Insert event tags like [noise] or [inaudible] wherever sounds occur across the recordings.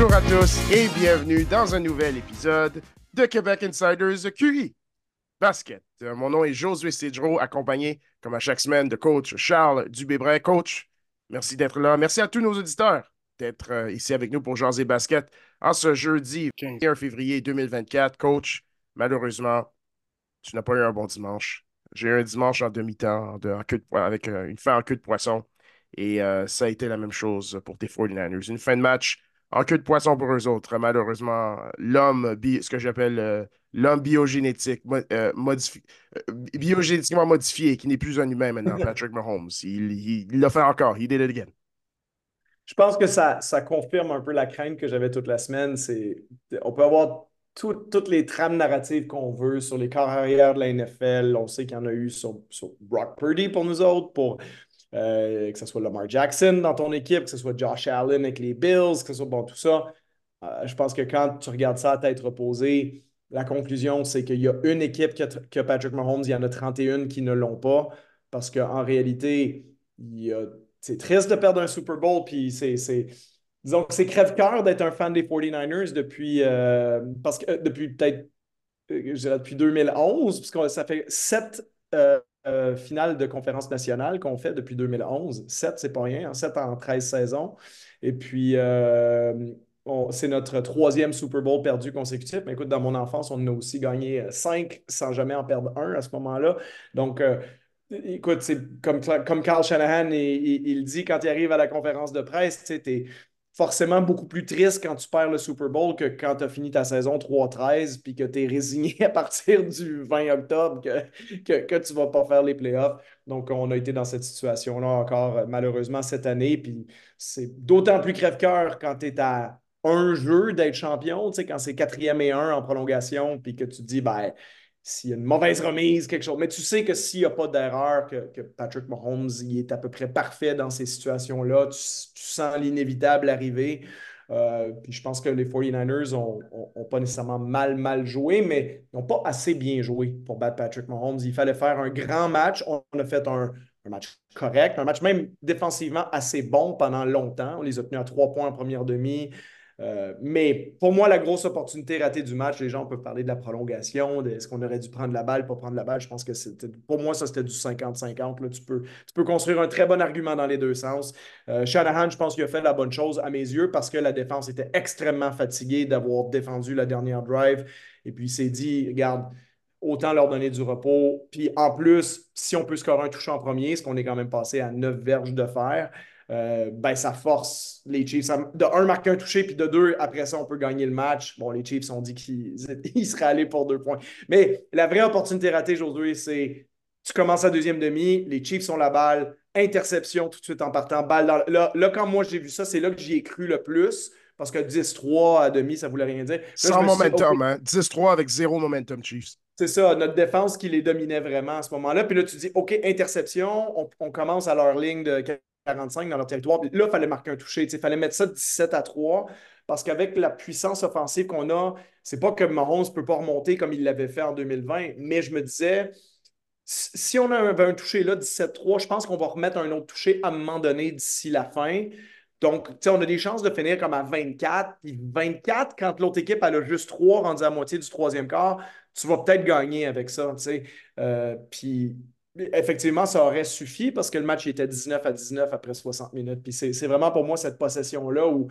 Bonjour à tous et bienvenue dans un nouvel épisode de Québec Insiders QI Basket. Euh, Mon nom est Josué Cedro, accompagné, comme à chaque semaine, de coach Charles Dubébret. Coach, merci d'être là. Merci à tous nos auditeurs d'être euh, ici avec nous pour jaser basket en ce jeudi 21 février 2024. Coach, malheureusement, tu n'as pas eu un bon dimanche. J'ai eu un dimanche en demi-temps avec euh, une fin en queue de poisson. Et ça a été la même chose pour tes 49ers. Une fin de match en queue de poisson pour eux autres. Malheureusement, l'homme, ce que j'appelle euh, l'homme biogénétique, mo- euh, modifi- euh, biogénétiquement modifié, qui n'est plus un humain maintenant, [laughs] Patrick Mahomes. Il il- il l'a fait encore. He did it again. Je pense que ça, ça confirme un peu la crainte que j'avais toute la semaine. C'est, on peut avoir tout- toutes les trames narratives qu'on veut sur les corps arrière de la NFL. On sait qu'il y en a eu sur, sur Brock Purdy pour nous autres, pour euh, que ce soit Lamar Jackson dans ton équipe, que ce soit Josh Allen avec les Bills, que ce soit bon, tout ça. Euh, je pense que quand tu regardes ça à tête reposée, la conclusion, c'est qu'il y a une équipe qui a Patrick Mahomes, il y en a 31 qui ne l'ont pas. Parce qu'en réalité, c'est triste de perdre un Super Bowl, puis c'est. Disons que c'est crève-cœur d'être un fan des 49ers depuis, euh, parce que, depuis peut-être, je dirais depuis 2011, parce que ça fait sept euh, finales de conférence nationale qu'on fait depuis 2011. Sept, c'est pas rien, hein, sept en 13 saisons. Et puis, euh, c'est notre troisième Super Bowl perdu consécutif. Mais écoute, dans mon enfance, on en a aussi gagné euh, cinq sans jamais en perdre un à ce moment-là. Donc, euh, écoute, c'est comme, comme Carl Shanahan, il, dit quand il arrive à la conférence de presse, tu forcément beaucoup plus triste quand tu perds le Super Bowl que quand tu as fini ta saison 3-13 puis que tu es résigné [laughs] à partir du 20 octobre que, tu ne vas pas faire les playoffs. Donc, on a été dans cette situation-là encore euh, malheureusement cette année. Puis c'est d'autant plus crève-cœur quand tu es à un jeu d'être champion, tu sais, quand c'est quatrième et un en prolongation, puis que tu te dis, ben, s'il y a une mauvaise remise, quelque chose. Mais tu sais que s'il n'y a pas d'erreur, que, Patrick Mahomes il est à peu près parfait dans ces situations-là, tu, tu sens l'inévitable arriver. Euh, puis je pense que les 49ers n'ont pas nécessairement mal, mal joué, mais ils n'ont pas assez bien joué pour battre Patrick Mahomes. Il fallait faire un grand match. On a fait un, un match correct, un match même défensivement assez bon pendant longtemps. On les a tenus à trois points en première demi. Euh, mais pour moi, la grosse opportunité ratée du match, les gens peuvent parler de la prolongation, de est-ce qu'on aurait dû prendre la balle, pas prendre la balle. Je pense que c'était, pour moi, ça, c'était du 50-50. Là. Tu, peux, tu peux construire un très bon argument dans les deux sens. Euh, Shanahan, je pense qu'il a fait la bonne chose à mes yeux parce que la défense était extrêmement fatiguée d'avoir défendu la dernière drive. Et puis, il s'est dit, regarde, autant leur donner du repos. Puis en plus, si on peut scorer un toucher en premier, ce qu'on est quand même passé à 9 verges de fer, euh, ben, ça force les Chiefs. Ça- de un, marquer un toucher, puis de deux, après ça, on peut gagner le match. Bon, les Chiefs ont dit qu'ils [laughs] ils seraient allés pour deux points. Mais la vraie opportunité ratée aujourd'hui, c'est tu commences à deuxième demi, les Chiefs ont la balle, interception tout de suite en partant, balle dans le- là, là, quand moi j'ai vu ça, c'est là que j'y ai cru le plus. Parce que 10-3 à demi, ça voulait rien dire. Là, Sans dit, momentum, hein? 10-3 avec zéro momentum, Chiefs. c'est ça, notre défense qui les dominait vraiment à ce moment-là. Puis là, tu dis, OK, interception, on, on commence à leur ligne de 45 dans leur territoire. Là, il fallait marquer un toucher. Il fallait mettre ça 17 à 3 parce qu'avec la puissance offensive qu'on a, c'est pas que Mahomes ne peut pas remonter comme il l'avait fait en 2020, mais je me disais, si on avait un toucher là, 17-3, je pense qu'on va remettre un autre toucher à un moment donné d'ici la fin. Donc, on a des chances de finir comme à 24. Puis 24, quand l'autre équipe elle a juste 3 rendu à moitié du troisième quart, tu vas peut-être gagner avec ça. Euh, puis effectivement, ça aurait suffi parce que le match était 19 à 19 après 60 minutes. Puis c'est vraiment pour moi cette possession-là où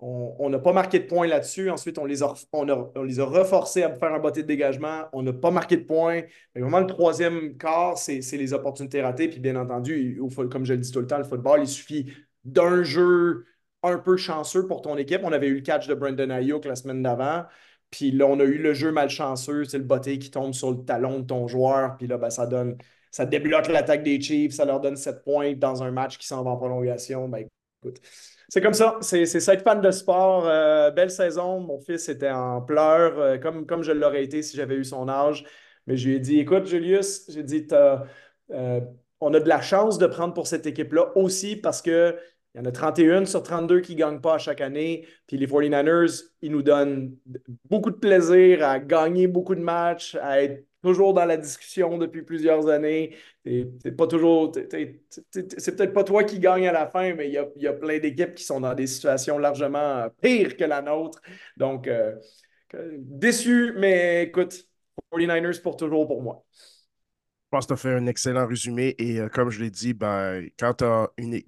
on n'a pas marqué de points là-dessus. Ensuite, on les, a, on, les a reforcés à faire un botté de dégagement. On n'a pas marqué de points. Mais vraiment, le troisième quart, c'est les opportunités ratées. Puis bien entendu, comme je le dis tout le temps, le football, il suffit d'un jeu un peu chanceux pour ton équipe. On avait eu le catch de Brandon Ayuk la semaine d'avant. Puis là, on a eu le jeu malchanceux, c'est le botté qui tombe sur le talon de ton joueur. Puis là, ben, ça donne, ça débloque l'attaque des Chiefs, ça leur donne 7 points dans un match qui s'en va en prolongation. Ben, écoute, c'est comme ça. C'est être fan de sport. Euh, belle saison. Mon fils était en pleurs, euh, comme, comme je l'aurais été si j'avais eu son âge. Mais je lui ai dit, écoute, Julius, j'ai dit, euh, on a de la chance de prendre pour cette équipe-là aussi parce que il y en a 31 sur 32 qui ne gagnent pas à chaque année. Puis les 49ers, ils nous donnent beaucoup de plaisir à gagner beaucoup de matchs, à être toujours dans la discussion depuis plusieurs années. C'est pas toujours. C'est peut-être pas toi qui gagne à la fin, mais il y a, plein d'équipes qui sont dans des situations largement pires que la nôtre. Donc, euh, déçu, mais écoute, 49ers pour toujours pour moi. Je pense que tu as fait un excellent résumé et euh, comme je l'ai dit, ben, quand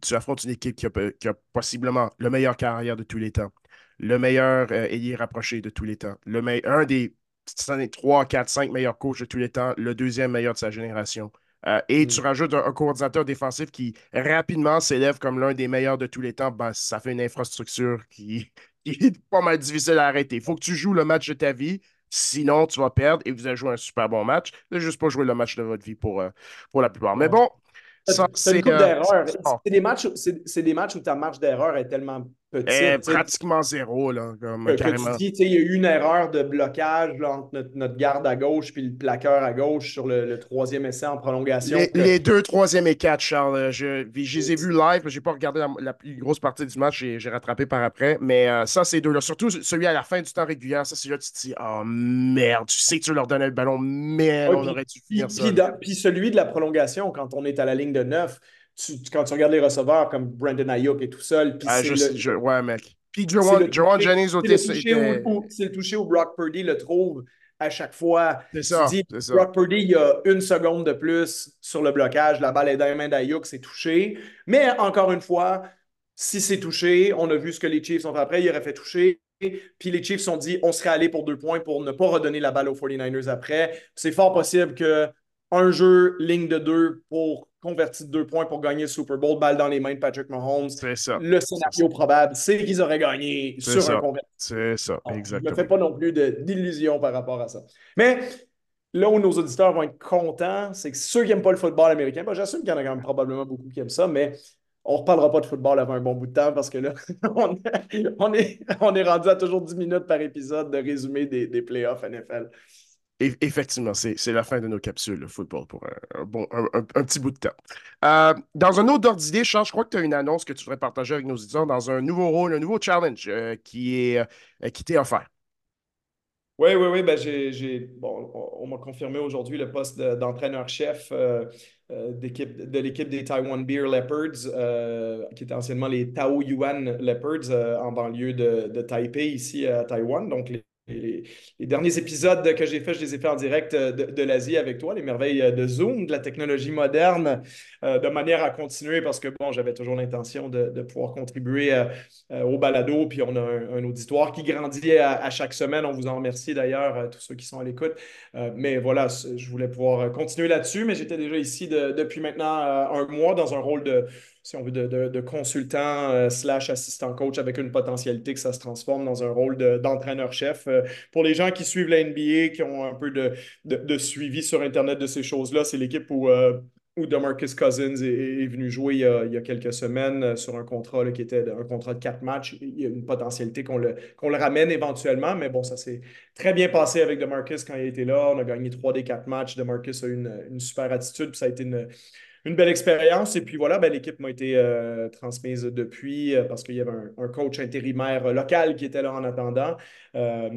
tu affrontes une équipe qui a, possiblement le meilleur carrière de tous les temps, le meilleur euh, ailier rapproché de tous les temps, le un des 3, 4, 5 meilleurs coachs de tous les temps, le deuxième meilleur de sa génération. Euh, et mm. tu rajoutes un, coordinateur défensif qui rapidement s'élève comme l'un des meilleurs de tous les temps, ben, ça fait une infrastructure qui, [laughs] qui est pas mal difficile à arrêter. Il faut que tu joues le match de ta vie. Sinon, tu vas perdre et vous avez joué un super bon match. Ne juste pas jouer le match de votre vie pour, euh, pour la plupart. Mais bon, c'est une euh, C'est des matchs où ta marge d'erreur est tellement petite. Eh, pratiquement zéro, là. Comme, carrément. Tu dis, il y a eu une erreur de blocage entre notre, garde à gauche puis le plaqueur à gauche sur le, troisième essai en prolongation. Les, deux, troisième et quatre, Charles. Je, je les ai vus live, mais je n'ai pas regardé la, plus grosse partie du match. J'ai rattrapé par après. Mais euh, ça, c'est deux-là. Surtout celui à la fin du temps régulier. Ça, c'est là tu te dis, oh merde, tu sais que tu leur donnais le ballon, mais on aurait dû finir ça. Puis, celui de la prolongation, quand on est à la ligne de neuf, quand tu regardes les receveurs comme Brandon Ayuk est tout seul. Ah, je, ouais, mec. Puis Jerome Jennings au C'est le toucher où Brock Purdy le trouve à chaque fois. C'est ça. Tu dis, Brock Purdy, il y a une seconde de plus sur le blocage. La balle est dans les mains d'Ayuk, c'est touché. Mais encore une fois, si c'est touché, on a vu ce que les Chiefs ont fait après, il aurait fait toucher. Puis les Chiefs ont dit on serait allé pour deux points pour ne pas redonner la balle aux 49ers après. C'est fort possible que un jeu, ligne de deux pour converti de deux points pour gagner le Super Bowl, balle dans les mains de Patrick Mahomes. C'est ça. Le scénario probable, c'est qu'ils auraient gagné sur un converti. C'est ça, exactement. Je ne fais pas non plus d'illusions par rapport à ça. Mais là où nos auditeurs vont être contents, c'est que ceux qui n'aiment pas le football américain, ben, j'assume qu'il y en a quand même probablement beaucoup qui aiment ça, mais on ne reparlera pas de football avant un bon bout de temps parce que là, [laughs] on, est, on est rendu à toujours 10 minutes par épisode de résumé des, des playoffs NFL effectivement, c'est la fin de nos capsules, le football, pour un, bon, un, petit bout de temps. Euh, dans un autre ordre d'idée, Charles, je crois que tu as une annonce que tu voudrais partager avec nos auditeurs dans un nouveau rôle, un nouveau challenge euh, euh, qui t'est offert. Oui, oui, oui. Ben bon, on, m'a confirmé aujourd'hui le poste d'entraîneur-chef de l'équipe des Taiwan Beer Leopards, qui était anciennement les Tao Yuan Leopards en banlieue de, de Taipei, ici à Taïwan. Donc, les les, derniers épisodes que j'ai faits, je les ai faits en direct euh, de, l'Asie avec toi, les merveilles euh, de Zoom, de la technologie moderne, euh, de manière à continuer parce que, bon, j'avais toujours l'intention de, pouvoir contribuer au balado, puis on a un, auditoire qui grandit à, chaque semaine. On vous en remercie d'ailleurs, tous ceux qui sont à l'écoute. mais voilà, je voulais pouvoir continuer là-dessus, mais j'étais déjà ici depuis maintenant un mois dans un rôle de si on veut, de, consultant euh, slash assistant coach avec une potentialité que ça se transforme dans un rôle d'entraîneur-chef. Euh, pour les gens qui suivent la NBA, qui ont un peu de, suivi sur Internet de ces choses-là, c'est l'équipe où, euh, où DeMarcus Cousins est, venu jouer il y, a, quelques semaines sur un contrat qui était un contrat de quatre matchs. Il y a une potentialité qu'on le, le ramène éventuellement, mais bon, ça s'est très bien passé avec DeMarcus quand il était là. On a gagné trois des quatre matchs. DeMarcus a eu une, une super attitude, puis ça a été une une belle expérience. Et puis voilà, ben, l'équipe m'a été euh, transmise depuis euh, parce qu'il y avait un, coach intérimaire local qui était là en attendant. Euh,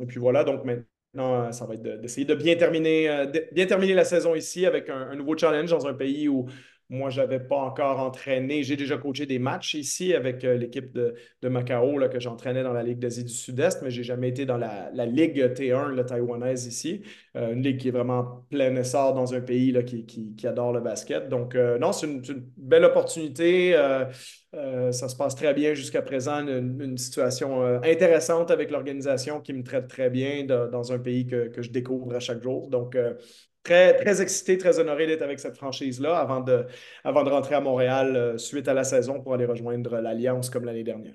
et puis voilà, donc maintenant, ça va être d'essayer de, bien, terminer, bien terminer la saison ici avec un, nouveau challenge dans un pays où moi, je n'avais pas encore entraîné. J'ai déjà coaché des matchs ici avec euh, l'équipe de, Macao là, que j'entraînais dans la Ligue d'Asie du Sud-Est, mais je n'ai jamais été dans la, Ligue T1, la taïwanaise ici. Euh, une ligue qui est vraiment plein essor dans un pays là, qui, qui, adore le basket. Donc, euh, non, c'est une, belle opportunité. ça se passe très bien jusqu'à présent. Une, situation intéressante avec l'organisation qui me traite très bien dans un pays que, que, je découvre à chaque jour. Donc, très, très excité, très honoré d'être avec cette franchise-là avant de, avant de rentrer à Montréal euh, suite à la saison pour aller rejoindre l'Alliance comme l'année dernière.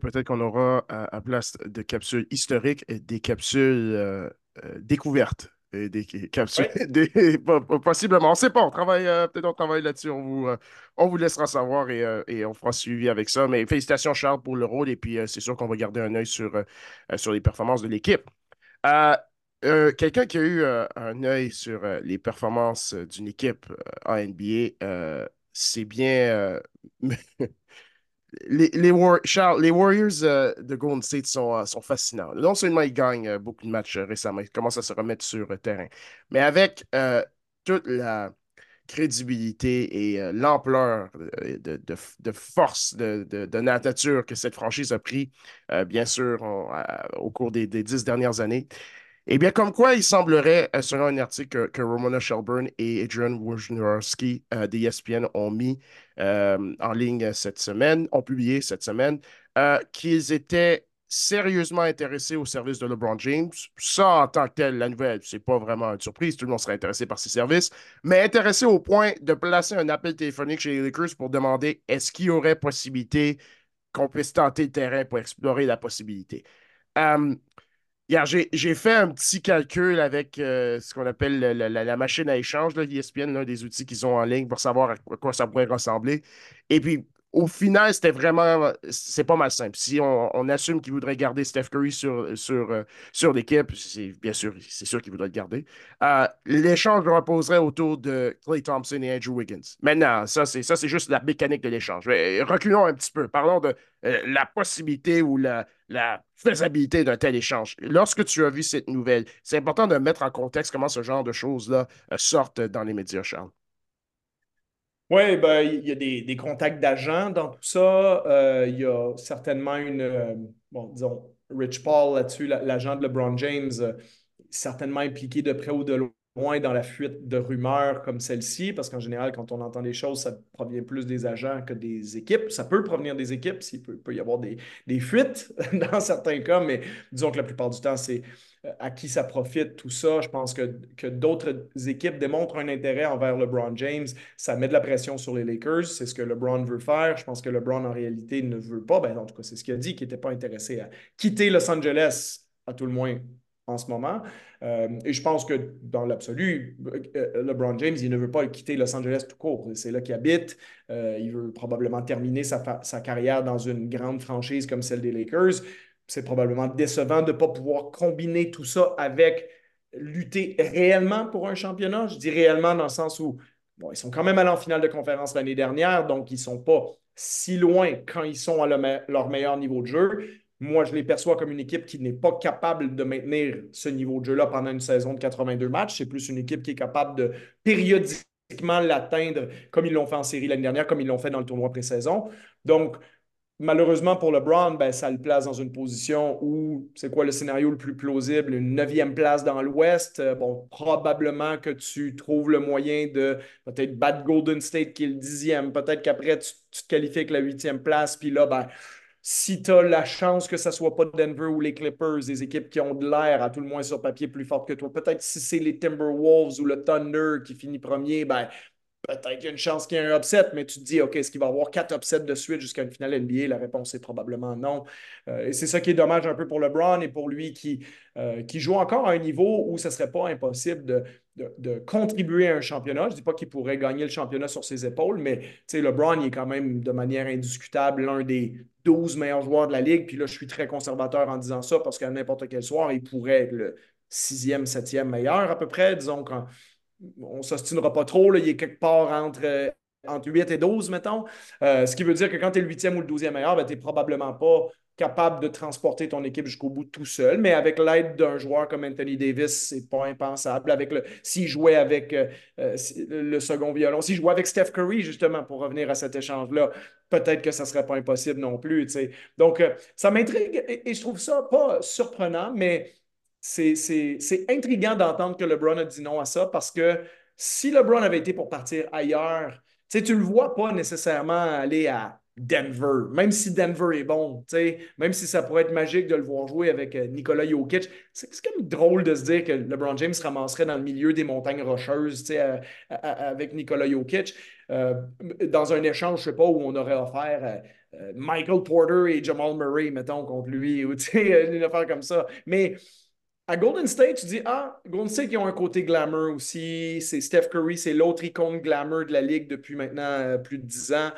Peut-être qu'on aura à, place de capsules historiques des capsules euh, euh, découvertes. des capsules, [laughs] possiblement, on ne sait pas, on travaille, peut-être on travaille là-dessus, on vous, on vous laissera savoir et, on fera suivi avec ça. Mais félicitations Charles pour le rôle et puis c'est sûr qu'on va garder un œil sur, sur les performances de l'équipe. Euh, quelqu'un qui a eu euh, un œil sur euh, les performances d'une équipe en NBA, c'est bien [laughs] les, les, Charles, les Warriors de Golden State sont, sont, fascinants. Non seulement ils gagnent beaucoup de matchs récemment, ils commencent à se remettre sur terrain, mais avec toute la crédibilité et l'ampleur de, de, de, force de, de, nature que cette franchise a pris, bien sûr, au cours des dix dernières années, eh bien, comme quoi, il semblerait, euh, selon un article que, Romana Shelburne et Adrian Wojnarowski euh, d'ESPN ont mis euh, en ligne cette semaine, ont publié cette semaine, qu'ils étaient sérieusement intéressés au service de LeBron James. Ça, en tant que tel, la nouvelle, c'est pas vraiment une surprise. Tout le monde serait intéressé par ses services, mais intéressés au point de placer un appel téléphonique chez les Lakers pour demander est-ce qu'il y aurait possibilité qu'on puisse tenter le terrain pour explorer la possibilité. J'ai fait un petit calcul avec euh, ce qu'on appelle la, machine à échange, l'ESPN, l'un des outils qu'ils ont en ligne pour savoir à quoi ça pourrait ressembler. Et puis, au final, c'était vraiment. C'est pas mal simple. Si on, assume qu'il voudrait garder Steph Curry sur, sur, euh, sur l'équipe, bien sûr, c'est sûr qu'il voudrait le garder. Euh, l'échange reposerait autour de Clay Thompson et Andrew Wiggins. Maintenant, ça, c'est juste la mécanique de l'échange. Reculons un petit peu. Parlons de euh, la possibilité ou la, la faisabilité d'un tel échange. Lorsque tu as vu cette nouvelle, c'est important de mettre en contexte comment ce genre de choses-là sortent dans les médias, Charles. Oui, ben, il y a des, contacts d'agents dans tout ça. Euh, il y a certainement une, euh, disons, Rich Paul là-dessus, l'agent de LeBron James, euh, certainement impliqué de près ou de loin dans la fuite de rumeurs comme celle-ci, parce qu'en général, quand on entend des choses, ça provient plus des agents que des équipes. Ça peut provenir des équipes, il peut, peut y avoir des, des fuites [laughs] dans certains cas, mais disons que la plupart du temps, c'est euh, à qui ça profite, tout ça. Je pense que, que d'autres équipes démontrent un intérêt envers LeBron James. Ça met de la pression sur les Lakers. C'est ce que LeBron veut faire. Je pense que LeBron, en réalité, ne veut pas. Ben, en tout cas, c'est ce qu'il a dit, qu'il n'était pas intéressé à quitter Los Angeles, à tout le moins en ce moment. Euh, et je pense que dans l'absolu, euh, LeBron James, il ne veut pas quitter Los Angeles tout court. C'est là qu'il habite. il veut probablement terminer sa, carrière dans une grande franchise comme celle des Lakers c'est probablement décevant de ne pas pouvoir combiner tout ça avec lutter réellement pour un championnat. Je dis réellement dans le sens où ils sont quand même allés en finale de conférence l'année dernière, donc ils ne sont pas si loin quand ils sont à leur meilleur niveau de jeu. Moi, je les perçois comme une équipe qui n'est pas capable de maintenir ce niveau de jeu-là pendant une saison de 82 matchs. C'est plus une équipe qui est capable de périodiquement l'atteindre comme ils l'ont fait en série l'année dernière, comme ils l'ont fait dans le tournoi pré-saison. Donc, malheureusement pour LeBron, ben, ça le place dans une position où c'est quoi le scénario le plus plausible? Une neuvième place dans l'Ouest? Euh, bon, probablement que tu trouves le moyen de peut-être battre Golden State qui est le dixième. Peut-être qu'après, tu, te qualifies avec la huitième place. Puis là, ben, si tu as la chance que ce ne soit pas Denver ou les Clippers, des équipes qui ont de l'air, à tout le moins sur papier, plus fortes que toi, peut-être si c'est les Timberwolves ou le Thunder qui finit premier, ben, peut-être qu'il y a une chance qu'il y ait un upset, mais tu te dis, OK, est-ce qu'il va y avoir quatre upsets de suite jusqu'à une finale NBA? La réponse est probablement non. Euh, et c'est ça qui est dommage un peu pour LeBron et pour lui qui, euh, qui joue encore à un niveau où ce ne serait pas impossible de, de, contribuer à un championnat. Je ne dis pas qu'il pourrait gagner le championnat sur ses épaules, mais LeBron, il est quand même de manière indiscutable l'un des 12 meilleurs joueurs de la Ligue. Puis là, je suis très conservateur en disant ça parce qu'à n'importe quel soir, il pourrait être le sixième, septième meilleur à peu près, disons, quand on ne s'ostinera pas trop, il est quelque part entre, euh, entre 8 et 12, mettons. Euh, ce qui veut dire que quand tu es le 8e ou le 12e meilleur, ben, tu n'es probablement pas capable de transporter ton équipe jusqu'au bout tout seul, mais avec l'aide d'un joueur comme Anthony Davis, c'est pas impensable. Avec le, s'il jouait avec euh, le second violon, s'il jouait avec Steph Curry, justement, pour revenir à cet échange-là, peut-être que ça serait pas impossible non plus. Donc, ça m'intrigue et, je trouve ça pas surprenant, mais c'est intriguant d'entendre que LeBron a dit non à ça parce que si LeBron avait été pour partir ailleurs, tu le vois pas nécessairement aller à Denver, même si Denver est bon, même si ça pourrait être magique de le voir jouer avec euh, Nikola Jokic. C'est même drôle de se dire que LeBron James se ramasserait dans le milieu des montagnes rocheuses avec Nikola Jokic euh, dans un échange, je sais pas, où on aurait offert euh, Michael Porter et Jamal Murray, mettons, contre lui, ou une affaire comme ça. Mais à Golden State, tu dis, ah, Golden State, ils ont un côté glamour aussi. C'est Steph Curry, c'est l'autre icône glamour de la Ligue depuis maintenant plus de 10 ans.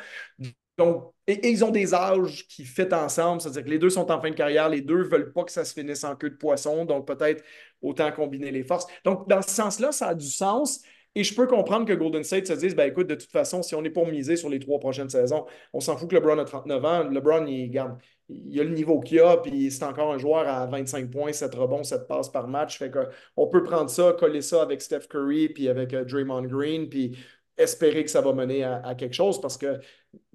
Donc, ils ont des âges qui fit ensemble, c'est-à-dire que les deux sont en fin de carrière, les deux ne veulent pas que ça se finisse en queue de poisson, donc peut-être autant combiner les forces. Donc, dans ce sens-là, ça a du sens, Et je peux comprendre que Golden State se dise, ben écoute, de toute façon, si on est pour miser sur les trois prochaines saisons, on s'en fout que LeBron a 39 ans. LeBron, il garde, il a le niveau qu'il a, puis c'est encore un joueur à 25 points, 7 rebonds, 7 passes par match. Fait que on peut prendre ça, coller ça avec Steph Curry, puis avec euh, Draymond Green, puis espérer que ça va mener à, quelque chose parce que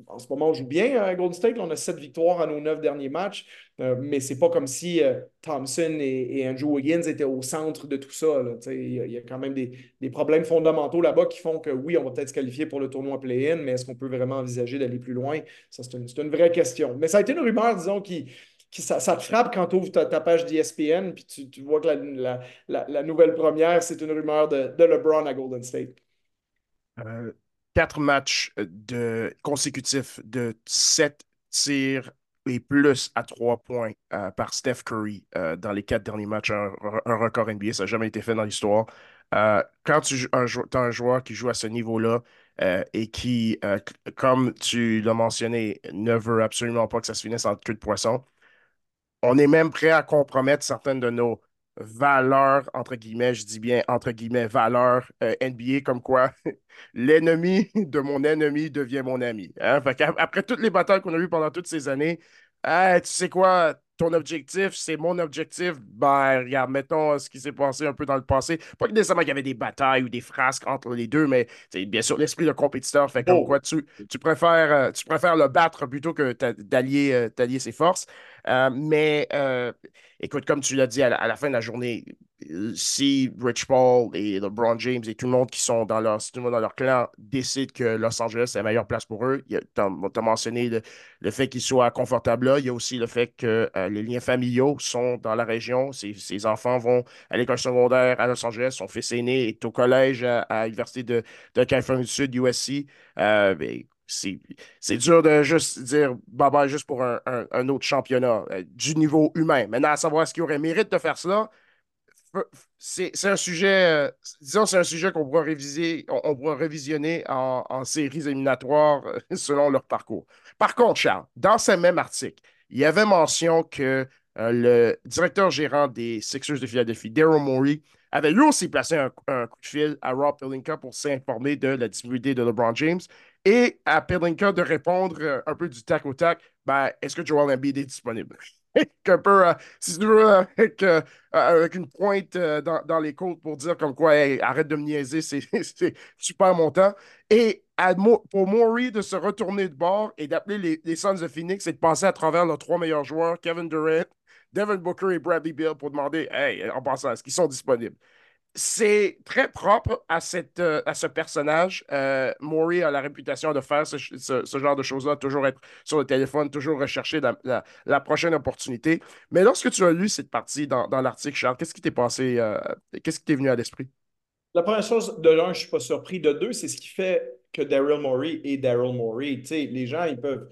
en ce moment, on joue bien à Golden State. on a sept victoires à nos neuf derniers matchs, euh, mais c'est pas comme si euh, Thompson et, Andrew Wiggins étaient au centre de tout ça. Il y, a quand même des, problèmes fondamentaux là-bas qui font que oui, on va peut-être se qualifier pour le tournoi play-in, mais est-ce qu'on peut vraiment envisager d'aller plus loin? Ça, c'est une, vraie question. Mais ça a été une rumeur, disons, qui, ça, te frappe quand tu ouvres ta, page d'ESPN, puis tu, vois que la, nouvelle première, c'est une rumeur de LeBron à Golden State. Euh, quatre matchs de, consécutifs de sept tirs et plus à trois points euh, par Steph Curry euh, dans les quatre derniers matchs, un, record NBA. Ça n'a jamais été fait dans l'histoire. quand tu as un, joueur qui joue à ce niveau-là et qui, comme tu l'as mentionné, ne veut absolument pas que ça se finisse en queue de poisson, on est même prêt à compromettre certaines de nos valeur, entre guillemets, je dis bien entre guillemets, valeur euh, NBA, comme quoi [laughs] l'ennemi de mon ennemi devient mon ami. Hein? Après toutes les batailles qu'on a eues pendant toutes ces années, tu sais quoi, ton objectif, c'est mon objectif. Ben, regarde, mettons ce qui s'est passé un peu dans le passé. Pas nécessairement qu'il y avait des batailles ou des frasques entre les deux, mais bien sûr, l'esprit de compétiteur fait comme oh. quoi tu, tu, préfères, euh, tu préfères le battre plutôt que d'allier euh, ses forces. Euh, mais écoute, comme tu l'as dit à la, fin de la journée, si Rich Paul et LeBron James et tout le monde qui sont dans leur, dans leur clan décident que Los Angeles est la meilleure place pour eux, tu as, mentionné le, fait qu'ils soient confortables là. Il y a aussi le fait que euh, les liens familiaux sont dans la région. Ses, enfants vont à l'école secondaire à Los Angeles. Son fils aîné est au collège à, l'Université de, de, Californie du Sud, USC. Euh, ben, c'est dur de juste dire bye bye juste pour un, autre championnat euh, du niveau humain. Maintenant, à savoir ce qui aurait mérite de faire cela, c'est un sujet, euh, disons, c'est un sujet qu'on pourra réviser, on, pourra révisionner en, séries éliminatoires euh, [laughs] selon leur parcours. Par contre, Charles, dans ce même article, il y avait mention que le directeur gérant des Sixers de Philadelphie, Daryl Morey, avait lui aussi placé un, coup de fil à Rob Pelinka pour s'informer de la disponibilité de LeBron James et à Pelinka de répondre un peu du tac au tac ben, est-ce que Joel Embiid est disponible? [laughs] Un peu, euh, si tu veux, avec, euh, avec une pointe euh, dans, les côtes pour dire comme quoi, arrête de me niaiser, c'est [laughs] super montant. Et pour Maury de se retourner de bord et d'appeler les, les Suns de Phoenix et de passer à travers leurs trois meilleurs joueurs, Kevin Durant, Devin Booker et Bradley Bill, pour demander, hey, en passant, est-ce qu'ils sont disponibles? C'est très propre à, euh, ce personnage. Euh, Maury a la réputation de faire ce, genre de choses-là, toujours être sur le téléphone, toujours rechercher la, prochaine opportunité. Mais lorsque tu as lu cette partie dans, l'article, Charles, qu'est-ce qui t'est passé, euh, qu'est-ce qui t'est venu à l'esprit? La première chose, de l'un, je ne suis pas surpris. De deux, c'est ce qui fait que Daryl Morey est Daryl Morey. les gens, ils peuvent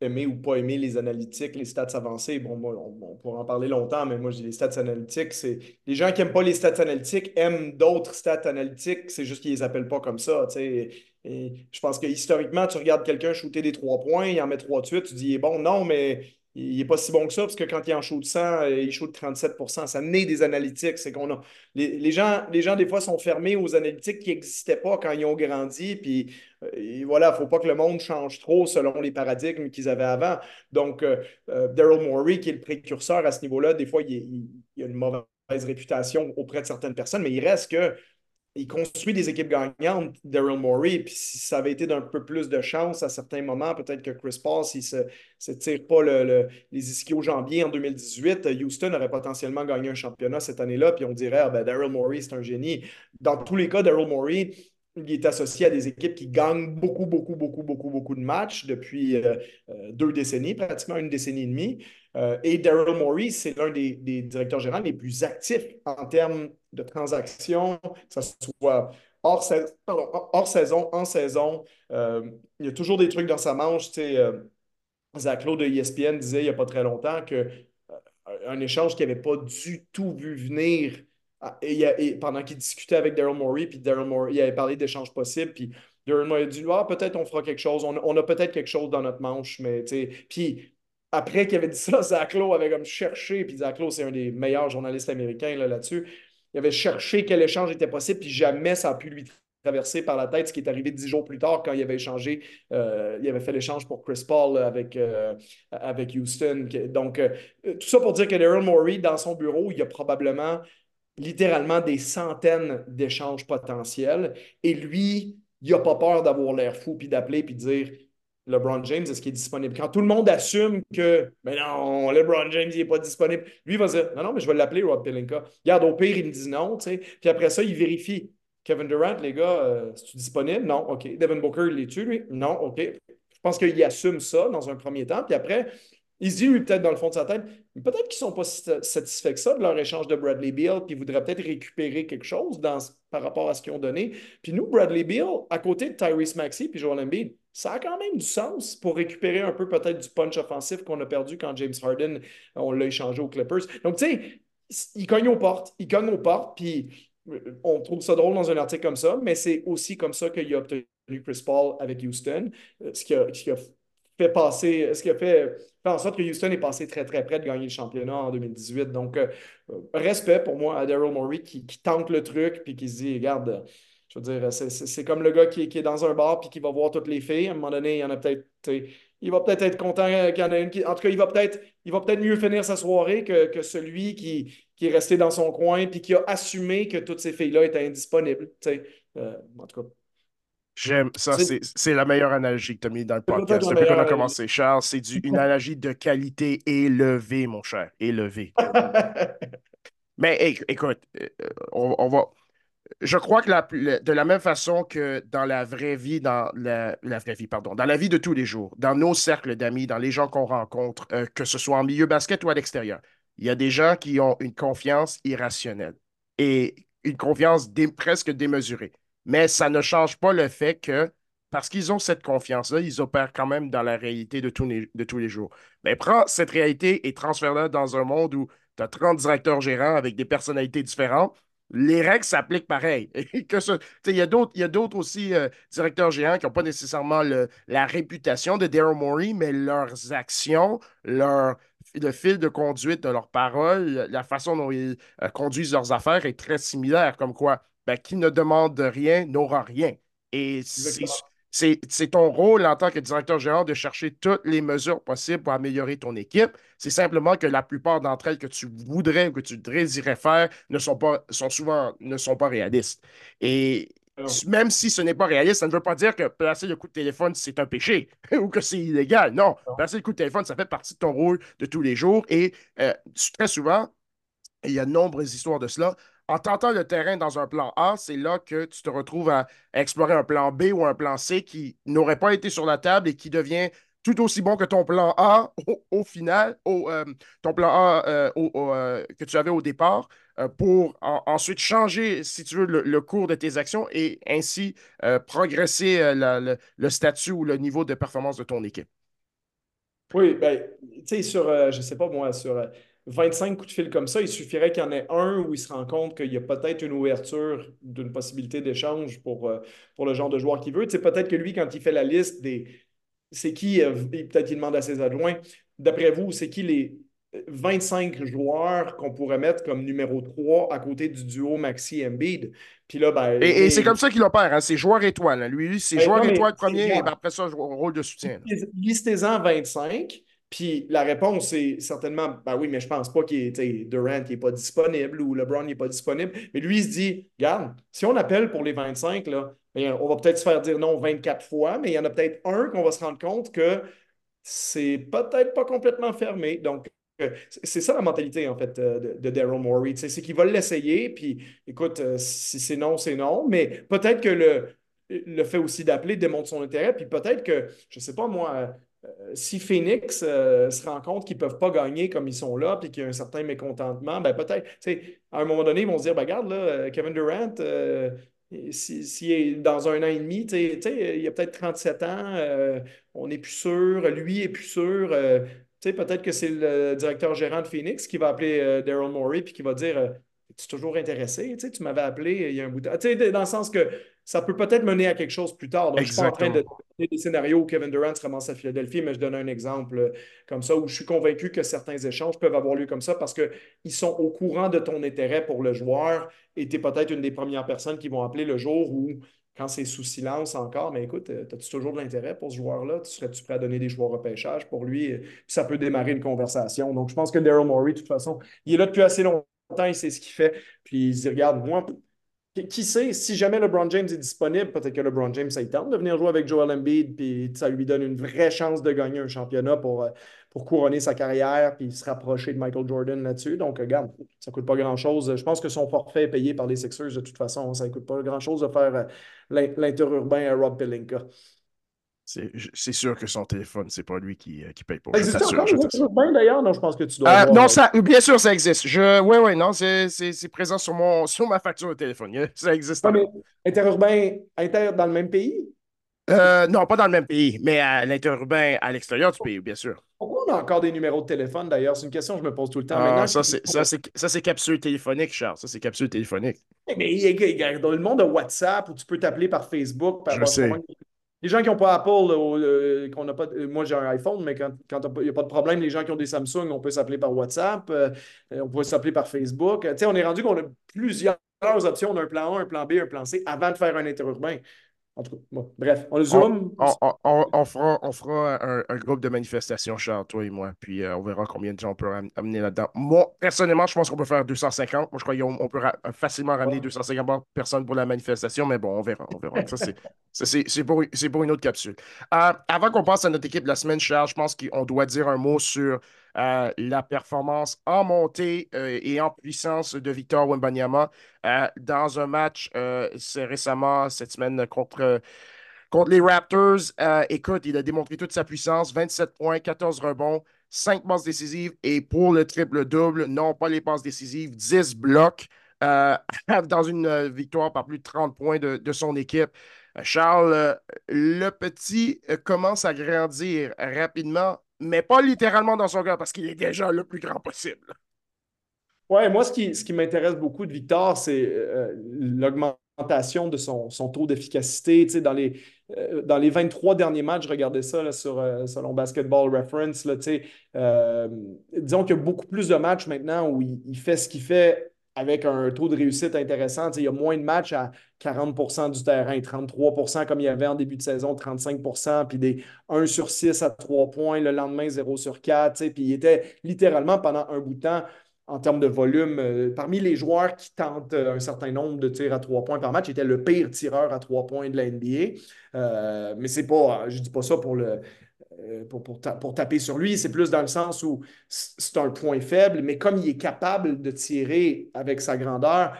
aimer ou pas aimer les analytiques, les stats avancées. Bon, moi, on, pourra en parler longtemps, mais moi, j'ai les stats analytiques. C'est... Les gens qui n'aiment pas les stats analytiques aiment d'autres stats analytiques, c'est juste qu'ils ne les appellent pas comme ça. Je pense que historiquement, tu regardes quelqu'un shooter des trois points, il en met trois de suite, tu dis, bon, non, mais il n'est pas si bon que ça, parce que quand il en shoot 100, euh, il shoot 37% Ça naît des analytiques. C'est qu'on a. Les, gens, les gens, des fois, sont fermés aux analytiques qui n'existaient pas quand ils ont grandi. Puis euh, voilà, il ne faut pas que le monde change trop selon les paradigmes qu'ils avaient avant. Donc, euh, Daryl Morey, qui est le précurseur à ce niveau-là, des fois, il, il, a une mauvaise réputation auprès de certaines personnes, mais il reste que il construit des équipes gagnantes, Daryl Morey, puis si ça avait été d'un peu plus de chance à certains moments, peut-être que Chris Paul, s'il ne se, tire pas le, les ischio-jambiers en 2018, Houston aurait potentiellement gagné un championnat cette année-là, puis on dirait, ah ben, Daryl Morey, c'est un génie. Dans tous les cas, Daryl Morey, il est associé à des équipes qui gagnent beaucoup, beaucoup, beaucoup, beaucoup, beaucoup de matchs depuis euh, euh, deux décennies, pratiquement une décennie et demie. Euh, et Daryl Morey, c'est l'un des, directeurs généraux les plus actifs en termes de transactions, que ce soit hors, saison, en saison. il y a toujours des trucs dans sa manche. Sais, Zach Lowe de ESPN disait il n'y a pas très longtemps qu'un échange qu'il n'avait pas du tout vu venir ah, et, pendant qu'il discutait avec Daryl Morey, puis Daryl Morey, il avait parlé d'échanges possibles, puis Daryl Morey a dit Ah, peut-être on fera quelque chose, on, a peut-être quelque chose dans notre manche, mais. Puis après qu'il avait dit ça, Zach Lowe avait comme cherché, puis Zach Lowe, c'est un des meilleurs journalistes américains là-dessus. il avait cherché quel échange était possible, puis jamais ça a pu lui traverser par la tête, ce qui est arrivé dix jours plus tard quand il avait échangé, euh, il avait fait l'échange pour Chris Paul avec, euh, avec Houston. Donc, euh, tout ça pour dire que Daryl Morey, dans son bureau, il y a probablement littéralement des centaines d'échanges potentiels. Et lui, il n'a pas peur d'avoir l'air fou, puis d'appeler, puis de dire LeBron James, est-ce qu'il est disponible? Quand tout le monde assume que, mais non, LeBron James, il n'est pas disponible, lui, va dire, non, non, mais je vais l'appeler, Rob Pelinka. Regarde, au pire, il me dit non, tu sais. Puis après ça, il vérifie. Kevin Durant, les gars, euh, es-tu disponible? Non, OK. Devin Booker, il est-tu, lui? Non, OK. Je pense qu'il assume ça dans un premier temps. Puis après, il se dit, lui, peut-être dans le fond de sa tête, peut-être qu'ils ne sont pas satisfaits que ça de leur échange de Bradley Beal, puis ils voudraient peut-être récupérer quelque chose dans, par rapport à ce qu'ils ont donné. Puis nous, Bradley Beal, à côté de Tyrese Maxey puis Joel Embiid, ça a quand même du sens pour récupérer un peu peut-être du punch offensif qu'on a perdu quand James Harden, on l'a échangé aux Clippers. Donc, tu sais, il cogne aux portes, il cogne aux portes, puis on trouve ça drôle dans un article comme ça, mais c'est aussi comme ça qu'il a obtenu Chris Paul avec Houston, euh, ce qui a, fait passer, ce qui a fait, en sorte que Houston est passé très très près de gagner le championnat en 2018. Donc, euh, respect pour moi à Daryl Morey qui, tente le truc puis qui se dit, regarde, je veux dire, c'est comme le gars qui, qui, est dans un bar puis qui va voir toutes les filles. À un moment donné, il y en a peut-être il va peut-être être content qu'il y en ait une qui. En tout cas, il va peut-être peut mieux finir sa soirée que, celui qui, qui, est resté dans son coin et qui a assumé que toutes ces filles-là étaient indisponibles. Euh, en tout cas. J'aime ça, c'est la meilleure analogie que tu as mis dans le podcast depuis qu'on a commencé, Charles. C'est une analogie de qualité élevée, mon cher. Élevée. [laughs] Mais écoute, euh, on va je crois que de la même façon que dans la vraie vie, dans la, vraie vie, pardon, dans la vie de tous les jours, dans nos cercles d'amis, dans les gens qu'on rencontre, euh, que ce soit en milieu basket ou à l'extérieur, il y a des gens qui ont une confiance irrationnelle et une confiance presque démesurée. Mais ça ne change pas le fait que, parce qu'ils ont cette confiance-là, ils opèrent quand même dans la réalité de tous les, de tous les jours. Mais prends cette réalité et transfère-la dans un monde où tu as 30 directeurs gérants avec des personnalités différentes les règles s'appliquent pareil. [laughs] il y a d'autres aussi euh, directeurs géants qui n'ont pas nécessairement la réputation de Daryl Morey, mais leurs actions, leur, le fil de conduite de leurs paroles, la façon dont ils euh, conduisent leurs affaires est très similaire, comme quoi ben, qui ne demande rien n'aura rien. Et c'est ton rôle en tant que directeur général de chercher toutes les mesures possibles pour améliorer ton équipe. C'est simplement que la plupart d'entre elles que tu voudrais ou que tu désirais faire ne sont pas, sont souvent ne sont pas réalistes. Et même si ce n'est pas réaliste, ça ne veut pas dire que placer le coup de téléphone, c'est un péché [laughs] ou que c'est illégal. Non, placer le coup de téléphone, ça fait partie de ton rôle de tous les jours. Et euh, très souvent, il y a de nombreuses histoires de cela en tentant le terrain dans un plan A, c'est là que tu te retrouves à explorer un plan B ou un plan C qui n'aurait pas été sur la table et qui devient tout aussi bon que ton plan A [laughs] au, final, euh, ton plan A euh, euh, que tu avais au départ, pour ensuite changer, si tu veux, le, cours de tes actions et ainsi progresser le, statut ou le niveau de performance de ton équipe. Oui, ben, tu sais, sur, je ne sais pas moi, sur 25 coups de fil comme ça, il suffirait qu'il y en ait un où il se rend compte qu'il y a peut-être une ouverture d'une possibilité d'échange pour, euh, pour le genre de joueur qu'il veut. Tu peut-être que lui, quand il fait la liste des. C'est qui, euh, peut-être il demande à ses adjoints, d'après vous, c'est qui les 25 joueurs qu'on pourrait mettre comme numéro 3 à côté du duo Maxi Embiid? Puis là, ben, et, c'est comme ça qu'il opère, hein? c'est joueur étoile. Lui, c'est ben, joueur étoile premier et après ça, rôle de soutien. Listez-en 25. Puis la réponse, c'est certainement, ben oui, mais je pense pas qu'il est, Durant n'est pas disponible ou LeBron n'est pas disponible. Mais lui, il se dit, regarde, si on appelle pour les 25, là, ben, on va peut-être se faire dire non 24 fois, mais il y en a peut-être un qu'on va se rendre compte que c'est peut-être pas complètement fermé. Donc, euh, c'est ça la mentalité, en fait, euh, de, Daryl Morey. C'est qu'il va l'essayer, puis écoute, euh, si c'est non, c'est non. Mais peut-être que le, le fait aussi d'appeler démontre son intérêt, puis peut-être que, je sais pas moi, si Phoenix euh, se rend compte qu'ils ne peuvent pas gagner comme ils sont là, puis qu'il y a un certain mécontentement, ben peut-être, à un moment donné, ils vont se dire, ben, regarde, là, euh, Kevin Durant, s'il si, est dans un an et demi, il a peut-être 37 ans, on n'est plus sûr, lui est plus sûr. peut-être que c'est le directeur gérant de Phoenix qui va appeler Daryl Morey puis qui va dire es toujours intéressé? Tu, tu m'avais appelé il y a un bout de temps. Tu dans le sens que ça peut peut-être mener à quelque chose plus tard. Donc, je ne suis pas en train de donner des scénarios où Kevin Durant se ramasse à Philadelphie, mais je donne un exemple euh, comme ça où je suis convaincu que certains échanges peuvent avoir lieu comme ça parce qu'ils sont au courant de ton intérêt pour le joueur et tu es peut-être une des premières personnes qui vont appeler le jour où quand c'est sous silence encore, mais écoute, euh, as-tu toujours de l'intérêt pour ce joueur-là? Tu serais-tu prêt à donner des choix au repêchage pour lui? Puis ça peut démarrer une conversation. Donc, je pense que Daryl Morey, de toute façon, il est là depuis assez longtemps, il sait ce qu'il fait. Puis il se dit, regarde, moi, qui sait, si jamais LeBron James est disponible, peut-être que LeBron James, ça tente de venir jouer avec Joel Embiid, puis ça lui donne une vraie chance de gagner un championnat pour, euh, pour couronner sa carrière, puis se rapprocher de Michael Jordan là-dessus. Donc, regarde, ça ne coûte pas grand-chose. Je pense que son forfait est payé par les Sixers de toute façon. Ça ne coûte pas grand-chose de faire euh, l'interurbain à Rob Pelinka. C'est sûr que son téléphone, c'est pas lui qui, euh, qui paye pour. Ça existe encore bien d'ailleurs? Non, je pense que tu dois. Euh, non, ça, bien sûr, ça existe. Je, oui, oui, non, c'est présent sur, mon, sur ma facture de téléphone. [laughs] Ça existe. Non, mais interurbain, inter dans le même pays? Euh, non, pas dans le même pays, mais à l'interurbain, à l'extérieur du pays, bien sûr. Pourquoi on a encore des numéros de téléphone d'ailleurs? C'est une question que je me pose tout le temps. Ah, ça, c'est capsule téléphonique, Charles. Ça, c'est capsule téléphonique. Mais dans le monde de WhatsApp où tu peux t'appeler par Facebook, par je sais. Les gens qui n'ont pas Apple, euh, qu'on n'a pas, moi j'ai un iPhone, mais quand, il n'y a pas de problème, les gens qui ont des Samsung, on peut s'appeler par WhatsApp, euh, on peut s'appeler par Facebook. On est rendu qu'on a plusieurs options. On a un plan A, un plan B, un plan C avant de faire un interurbain. En tout cas, bref, on le zoom. On, fera, un, groupe de manifestations, Charles, toi et moi, puis euh, on verra combien de gens on peut amener là-dedans. Moi, personnellement, je pense qu'on peut faire 250. Moi, je crois qu'on peut facilement ramener 250 personnes pour la manifestation, mais bon, on verra. On verra. Ça, [laughs] c'est pour, une autre capsule. Euh, avant qu'on passe à notre équipe de la semaine, Charles, je pense qu'on doit dire un mot sur euh, la performance en montée euh, et en puissance de Victor Wembanyama euh, dans un match c'est récemment cette semaine contre, contre les Raptors. écoute, il a démontré toute sa puissance 27 points, 14 rebonds. 5 passes décisives et pour le triple-double, non pas les passes décisives, 10 blocs [laughs] dans une victoire par plus de 30 points de, son équipe. Charles, le petit commence à grandir rapidement mais pas littéralement dans son cœur parce qu'il est déjà le plus grand possible. Ouais, moi, ce qui, ce qui m'intéresse beaucoup de Victor, c'est euh, l'augmentation de son, taux d'efficacité. Tu sais, dans, les, euh, dans les 23 derniers matchs, je regardais ça sur, euh, selon Basketball Reference. Là, tu disons qu'il y a beaucoup plus de matchs maintenant où il fait ce qu'il fait avec un taux de réussite intéressant. Il y a moins de matchs à 40% du terrain, 33% comme il y avait en début de saison, 35% puis des 1 sur 6 à 3 points, le lendemain 0 sur 4. Puis il était littéralement pendant un bout de temps en termes de volume, euh, parmi les joueurs qui tentent euh, un certain nombre de tirs à 3 points par match, il était le pire tireur à 3 points de la NBA. Euh, mais c'est pas, je dis pas ça pour le, euh, pour, taper sur lui. C'est plus dans le sens où c'est un point faible, mais comme il est capable de tirer avec sa grandeur,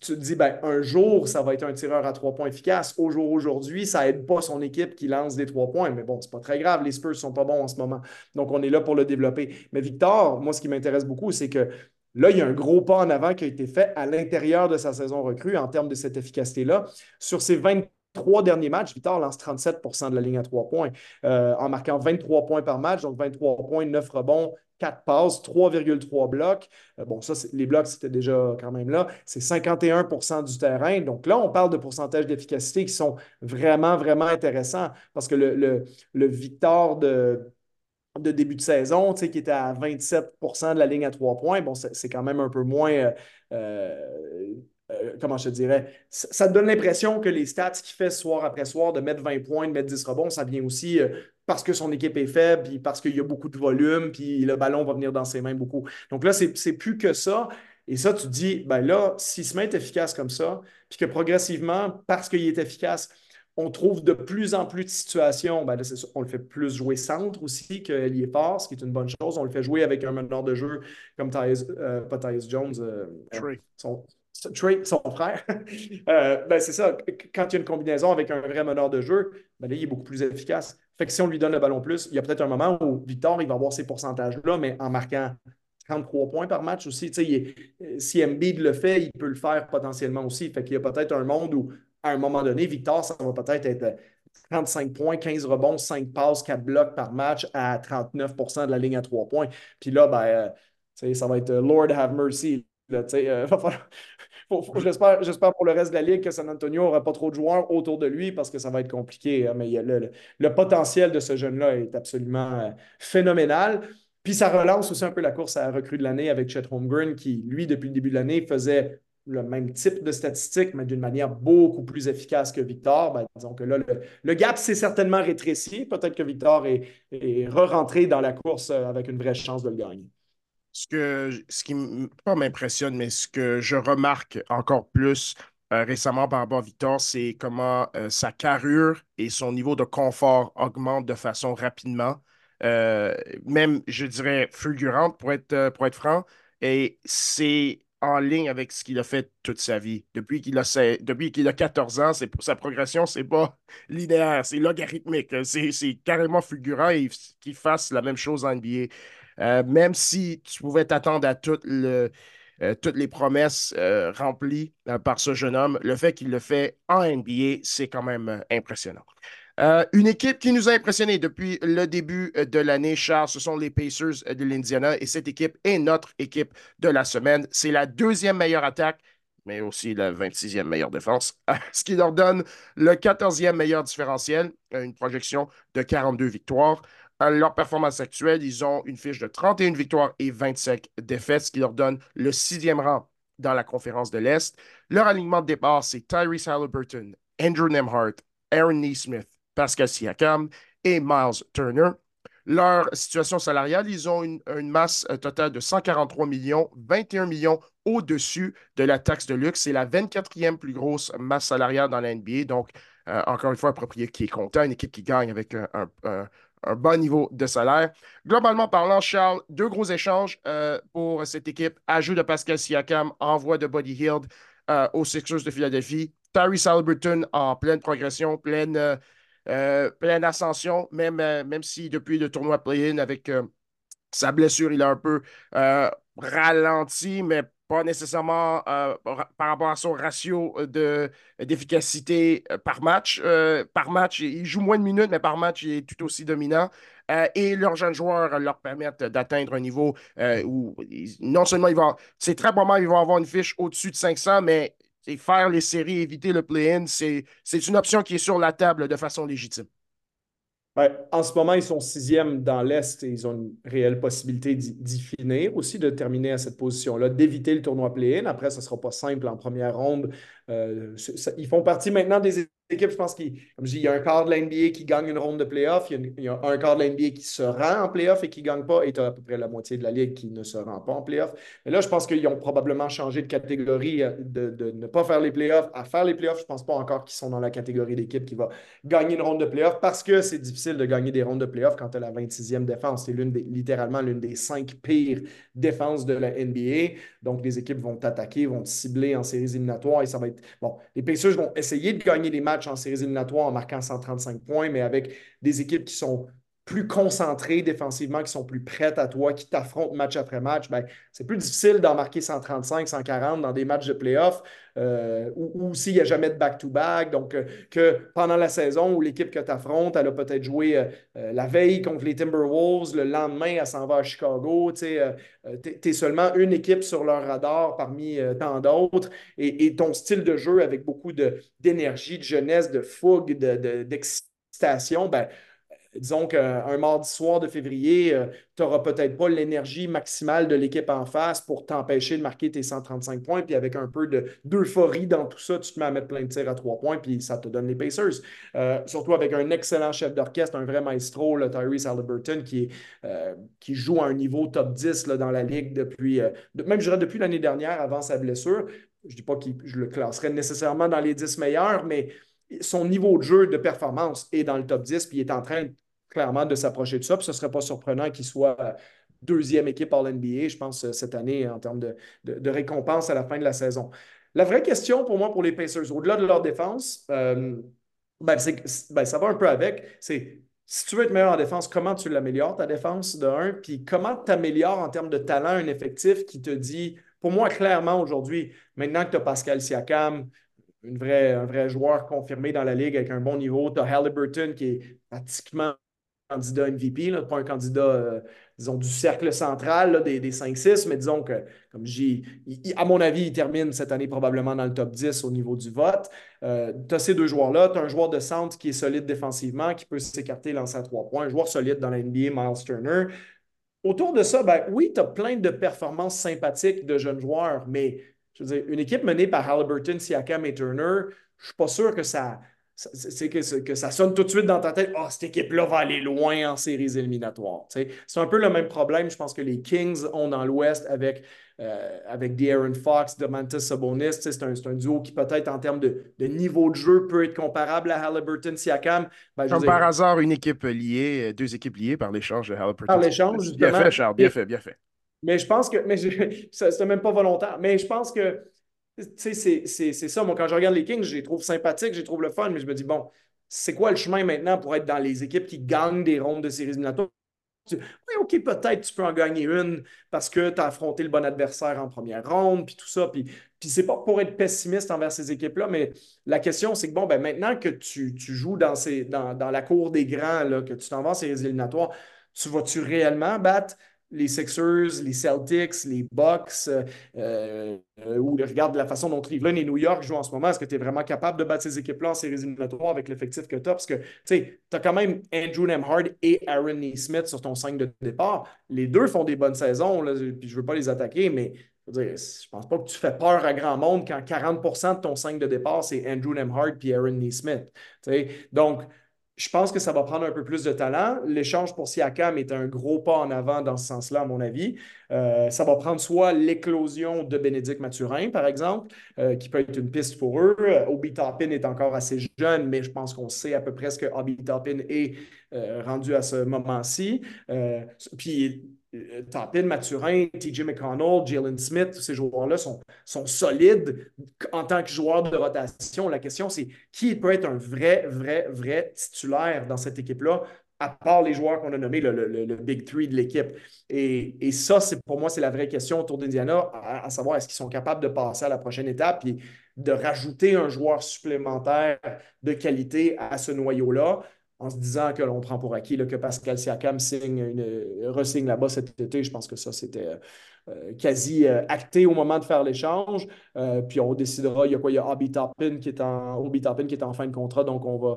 tu, te dis, ben, un jour, ça va être un tireur à trois points efficace. Au jour aujourd'hui, ça n'aide pas son équipe qui lance des trois points. Mais bon, c'est pas très grave. Les Spurs sont pas bons en ce moment. Donc, on est là pour le développer. Mais Victor, moi, ce qui m'intéresse beaucoup, c'est que Là, il y a un gros pas en avant qui a été fait à l'intérieur de sa saison recrue en termes de cette efficacité-là. Sur ces 20 trois derniers matchs, Victor lance 37% de la ligne à trois points euh, en marquant 23 points par match, donc 23 points, 9 rebonds, 4 passes, 3,3 blocs. Euh, bon, ça, les blocs, c'était déjà quand même là. C'est 51% du terrain. Donc là, on parle de pourcentages d'efficacité qui sont vraiment, vraiment intéressants parce que le, le, Victor de de début de saison, qui était à 27% de la ligne à trois points. Bon, c'est quand même un peu moins euh, euh, comment je te dirais, ça, te donne l'impression que les stats qu'il fait soir après soir, de mettre 20 points, de mettre 10 rebonds, ça vient aussi euh, parce que son équipe est faible, puis parce qu'il y a beaucoup de volume, puis le ballon va venir dans ses mains beaucoup. Donc là, c'est plus que ça. Et ça, tu te dis, ben là, s'il se met efficace comme ça, puis que progressivement, parce qu'il est efficace, on trouve de plus en plus de situations. Ben là, on le fait plus jouer centre aussi que est fort, ce qui est une bonne chose. On le fait jouer avec un meneur de jeu comme Tyus, euh, pas Tyus Jones, son, Trey, son frère, [laughs] euh, ben c'est ça. Quand il y a une combinaison avec un vrai meneur de jeu, ben là, il est beaucoup plus efficace. Fait que si on lui donne le ballon plus, il y a peut-être un moment où Victor, il va avoir ces pourcentages-là, mais en marquant 33 points par match aussi. si Embiid le fait, il peut le faire potentiellement aussi. Fait qu'il y a peut-être un monde où, à un moment donné, Victor, ça va peut-être être 35 points, 15 rebonds, 5 passes, 4 blocs par match à 39% de la ligne à 3 points. Puis là, ben, euh, ça va être Lord have mercy [laughs] J'espère pour le reste de la Ligue que San Antonio n'aura pas trop de joueurs autour de lui parce que ça va être compliqué. Hein, mais le, potentiel de ce jeune-là est absolument euh, phénoménal. Puis ça relance aussi un peu la course à la recrue de l'année avec Chet Holmgren qui, lui, depuis le début de l'année, faisait le même type de statistiques, mais d'une manière beaucoup plus efficace que Victor. Ben, disons que là, le, gap s'est certainement rétréci. Peut-être que Victor est, est re-rentré dans la course euh, avec une vraie chance de le gagner ce, que, ce qui pas m'impressionne, mais ce que je remarque encore plus euh, récemment par rapport à Victor, c'est comment euh, sa carrure et son niveau de confort augmentent de façon rapidement, euh, même, je dirais, fulgurante pour être, pour être franc. Et c'est en ligne avec ce qu'il a fait toute sa vie. Depuis qu'il a, a 14 ans, sa progression, c'est pas [laughs] linéaire, c'est logarithmique. C'est, carrément fulgurant qu'il fasse la même chose en NBA. Euh, même si tu pouvais t'attendre à euh, toutes les promesses euh, remplies par ce jeune homme, le fait qu'il le fait en NBA, c'est quand même impressionnant. une équipe qui nous a impressionnés depuis le début de l'année, Charles, ce sont les Pacers de l'Indiana et cette équipe est notre équipe de la semaine. C'est la deuxième meilleure attaque, mais aussi la 26e meilleure défense, [laughs] ce qui leur donne le 14e meilleur différentiel, une projection de 42 victoires. Leur performance actuelle, ils ont une fiche de 31 victoires et 25 défaites, ce qui leur donne le sixième rang dans la conférence de l'Est. Leur alignement de départ, c'est Tyrese Halliburton, Andrew Nemhart, Aaron Neesmith, Pascal Siakam et Miles Turner. Leur situation salariale, ils ont une, masse euh, totale de 143 millions, 21 millions au-dessus de la taxe de luxe. C'est la 24e plus grosse masse salariale dans la NBA. Donc, euh, encore une fois, un propriétaire qui est content, une équipe qui gagne avec un, un bon niveau de salaire. Globalement parlant, Charles, deux gros échanges euh, pour cette équipe. Ajout de Pascal Siakam, envoi de Buddy Hield euh, aux Sixers de Philadelphie. Tyrese Halliburton en pleine progression, pleine, euh, ascension, même, même si depuis le tournoi play-in avec sa blessure, il a un peu ralenti, mais pas nécessairement euh, par rapport à son ratio euh, d'efficacité euh, par match. par match, il joue moins de minutes, mais par match, il est tout aussi dominant. et leurs jeunes joueurs leur permettent d'atteindre un niveau où non seulement ils vont, c'est très probablement qu'ils vont avoir une fiche au-dessus de 500, mais faire les séries, éviter le play-in, c'est une option qui est sur la table de façon légitime. En ce moment, ils sont sixième dans l'Est et ils ont une réelle possibilité d'y finir, aussi de terminer à cette position-là, d'éviter le tournoi play-in. Après, ce ne sera pas simple en première ronde. Euh, ils font partie maintenant des équipe, je pense qu'il comme je dis, il y a un quart de l'NBA qui gagne une ronde de playoff, il, y, a un quart de l'NBA qui se rend en playoff et qui ne gagne pas, et tu as à peu près la moitié de la ligue qui ne se rend pas en playoff. Mais là, je pense qu'ils ont probablement changé de catégorie euh, de, ne pas faire les playoffs à faire les playoffs. Je ne pense pas encore qu'ils sont dans la catégorie d'équipe qui va gagner une ronde de playoff parce que c'est difficile de gagner des rondes de playoff quand tu as la 26e défense. C'est littéralement l'une des cinq pires défenses de la NBA. Donc, les équipes vont t'attaquer, vont te cibler en séries éliminatoires et ça va être. Bon, les Pacers vont essayer de gagner des matchs en séries éliminatoires en marquant 135 points, mais avec des équipes qui sont plus concentrées défensivement, qui sont plus prêtes à toi, qui t'affrontent match après match, ben, c'est plus difficile d'en marquer 135, 140 dans des matchs de playoff euh, ou, s'il n'y a jamais de back-to-back. Donc, euh, que pendant la saison où l'équipe que tu affrontes, elle a peut-être joué euh, la veille contre les Timberwolves, le lendemain, elle s'en va à Chicago. Tu es, seulement une équipe sur leur radar parmi tant d'autres et, ton style de jeu avec beaucoup d'énergie, de, jeunesse, de fougue, d'excitation, de, ben, disons qu'un mardi soir de février, euh, tu n'auras peut-être pas l'énergie maximale de l'équipe en face pour t'empêcher de marquer tes 135 points. Puis avec un peu d'euphorie dans tout ça, tu te mets à mettre plein de tirs à trois points, puis ça te donne les Pacers. Euh, surtout avec un excellent chef d'orchestre, un vrai maestro, le Tyrese Halliburton, qui, euh, joue à un niveau top 10 là, dans la ligue depuis, même je dirais depuis l'année dernière, avant sa blessure. Je ne dis pas que je le classerais nécessairement dans les 10 meilleurs, mais son niveau de jeu de performance est dans le top 10, puis il est en train clairement de s'approcher de ça. Puis ce ne serait pas surprenant qu'il soit euh, deuxième équipe par l'NBA, je pense, euh, cette année en termes de, récompense à la fin de la saison. La vraie question pour moi, pour les Pacers, au-delà de leur défense, euh, ben, ben, ça va un peu avec, c'est si tu veux être meilleur en défense, comment tu l'améliores, ta défense de 1, puis comment tu améliores en termes de talent un effectif qui te dit, pour moi, clairement aujourd'hui, maintenant que tu as Pascal Siakam, un vrai joueur confirmé dans la ligue avec un bon niveau, tu as Halliburton qui est pratiquement candidat MVP, pas un candidat, euh, disons, du cercle central des, des 5-6, mais disons que, comme j'ai, à mon avis, il termine cette année probablement dans le top 10 au niveau du vote. Euh, tu as ces deux joueurs-là. Tu as un joueur de centre qui est solide défensivement, qui peut s'écarter, lancer à trois points. Un joueur solide dans la NBA, Miles Turner. Autour de ça, ben, oui, tu as plein de performances sympathiques de jeunes joueurs, mais je veux dire, une équipe menée par Halliburton, Siakam et Turner, je ne suis pas sûr que ça, c'est que, que, ça sonne tout de suite dans ta tête, oh, cette équipe-là va aller loin en séries éliminatoires. C'est un peu le même problème, je pense que les Kings ont dans l'Ouest avec, euh, avec De'Aaron Fox, Domantas Sabonis. C'est un, un, duo qui peut-être en termes de, de, niveau de jeu peut être comparable à Halliburton, Siakam. Ben, Comme par hasard, une équipe liée, deux équipes liées par l'échange de Halliburton. Par l'échange, Bien fait, Charles, bien fait, bien fait. Mais je pense que, mais [laughs] c'était même pas volontaire, mais je pense que c'est ça. Moi, quand je regarde les Kings, je les trouve sympathiques, je les trouve le fun, mais je me dis, bon, c'est quoi le chemin maintenant pour être dans les équipes qui gagnent des rondes de séries éliminatoires? Oui, OK, peut-être tu peux en gagner une parce que tu as affronté le bon adversaire en première ronde, puis tout ça. Puis, puis c'est pas pour être pessimiste envers ces équipes-là, mais la question, c'est que bon, ben maintenant que tu, joues dans, ces, dans, dans, la cour des grands, là, que tu t'en vas en séries éliminatoires, tu vas-tu réellement battre les Sixers, les Celtics, les Bucks, euh, euh, ou regarde la façon dont Cleveland et New York jouent en ce moment, est-ce que tu es vraiment capable de battre ces équipes-là en séries éliminatoires avec l'effectif que tu as? Parce que tu as quand même Andrew Nemhard et Aaron Neesmith sur ton 5 de départ. Les deux font des bonnes saisons, puis je ne veux pas les attaquer, mais je ne pense pas que tu fais peur à grand monde quand 40% de ton 5 de départ, c'est Andrew Nemhard et Aaron Neesmith. Donc, je pense que ça va prendre un peu plus de talent. L'échange pour Siakam est un gros pas en avant dans ce sens-là, à mon avis. Euh, ça va prendre soit l'éclosion de Bénédicte Mathurin, par exemple, euh, qui peut être une piste pour eux. Obi Toppin est encore assez jeune, mais je pense qu'on sait à peu près ce que Obi Toppin est euh, rendu à ce moment-ci. puis euh, Toppin, Mathurin, TJ McConnell, Jalen Smith, ces joueurs-là sont, sont solides en tant que joueurs de rotation. La question, c'est qui peut être un vrai, vrai, vrai titulaire dans cette équipe-là, à part les joueurs qu'on a nommés le, Big Three de l'équipe? Et, ça, c'est pour moi, c'est la vraie question autour d'Indiana, à, savoir est-ce qu'ils sont capables de passer à la prochaine étape et de rajouter un joueur supplémentaire de qualité à ce noyau-là? En se disant que l'on prend pour acquis que Pascal Siakam signe une, resigne là-bas cet été. Je pense que ça, c'était euh, quasi euh, acté au moment de faire l'échange. Euh, puis on décidera, il y a quoi? Il y a Obi Toppin qui est en, Obi Toppin qui est en fin de contrat, donc on va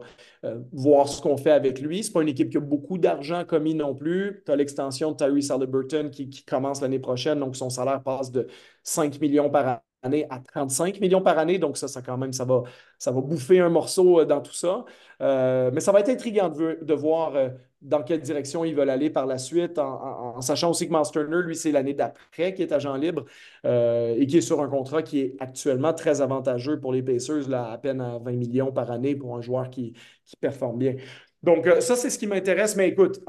voir ce qu'on fait avec lui. Ce n'est pas une équipe qui a beaucoup d'argent commis non plus. Tu as l'extension de Tyrese Halliburton qui, qui commence l'année prochaine, donc son salaire passe de 5 millions par an année à 35 millions par année. Donc, ça, ça quand même, ça va, ça va bouffer un morceau euh, dans tout ça. Euh, mais ça va être intriguant de, voir euh, dans quelle direction ils veulent aller par la suite, en, sachant aussi que Master Turner, lui, c'est l'année d'après qui est agent libre et qui est sur un contrat qui est actuellement très avantageux pour les Pacers, là, à peine à 20 millions par année pour un joueur qui, qui performe bien. Donc, ça, c'est ce qui m'intéresse. Mais écoute,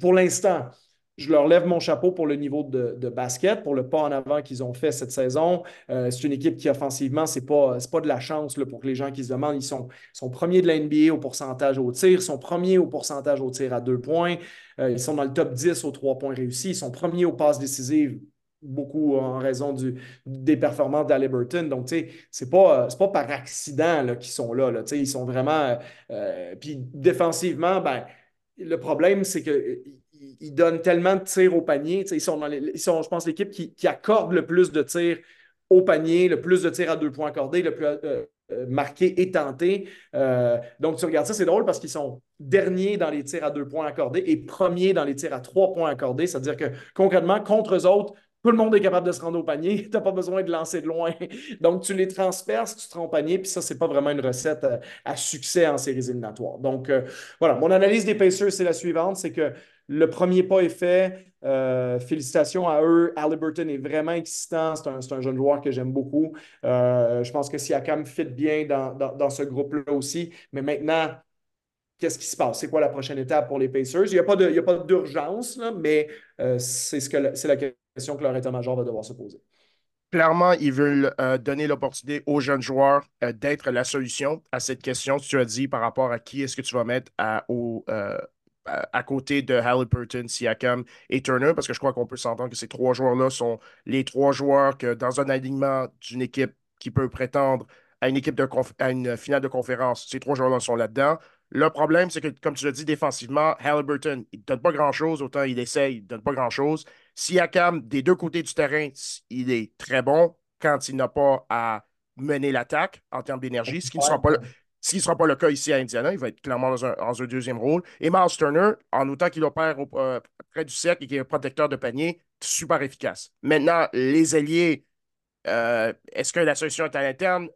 pour l'instant, je leur lève mon chapeau pour le niveau de, basket, pour le pas en avant qu'ils ont fait cette saison. Euh, c'est une équipe qui, offensivement, ce n'est pas, de la chance là, pour les gens qui se demandent. Ils sont, sont premiers de la NBA au pourcentage au tir, sont premiers au pourcentage au tir à deux points, euh, ils sont dans le top 10 aux trois points réussis, ils sont premiers aux passes décisives beaucoup en raison du, des performances d'Aliburton. Donc, tu sais, c'est pas, pas par accident qu'ils sont là. ils sont vraiment... Euh, puis défensivement, ben, le problème, c'est que ils donnent tellement de tirs au panier. Ils sont, dans ils sont, je pense, l'équipe qui, accorde le plus de tirs au panier, le plus de tirs à deux points accordés, le plus euh, euh, marqué et tenté. Euh, donc, tu regardes ça, c'est drôle parce qu'ils sont derniers dans les tirs à deux points accordés et premiers dans les tirs à trois points accordés. C'est-à-dire que concrètement, contre eux autres, tout le monde est capable de se rendre au panier. [laughs] Tu n'as pas besoin de lancer de loin. [laughs] Donc, tu les transperces, tu te rends au panier. Puis ça, ce n'est pas vraiment une recette à, succès en séries éliminatoires. Donc, voilà, mon analyse des Pacers, c'est la suivante. C'est que le premier pas est fait. Euh, félicitations à eux. Halliburton est vraiment excitant. C'est un, jeune joueur que j'aime beaucoup. Euh, je pense que Siakam fit bien dans, ce groupe-là aussi. Mais maintenant, qu'est-ce qui se passe? C'est quoi la prochaine étape pour les Pacers? Il n'y a pas d'urgence, mais euh, c'est ce la question que leur état-major va devoir se poser. Clairement, ils veulent donner l'opportunité aux jeunes joueurs d'être la solution à cette question que tu as dit par rapport à qui est-ce que tu vas mettre à, au, à côté de Halliburton, Siakam et Turner, parce que je crois qu'on peut s'entendre que ces trois joueurs-là sont les trois joueurs que dans un alignement d'une équipe qui peut prétendre à une équipe de à une finale de conférence, ces trois joueurs-là sont là-dedans. Le problème, c'est que, comme tu l'as dit, défensivement, Halliburton, il ne donne pas grand-chose, autant il essaye, il ne donne pas grand-chose. Siakam, des deux côtés du terrain, il est très bon quand il n'a pas à mener l'attaque en termes d'énergie, ce qui ne sera pas le, sera pas le cas ici à Indiana, il va être clairement dans un, deuxième rôle. Et Miles Turner, en autant qu'il opère euh, près du cercle et qu'il est protecteur de panier, super efficace. Maintenant, les alliés, euh, est-ce que la solution est à l'interne?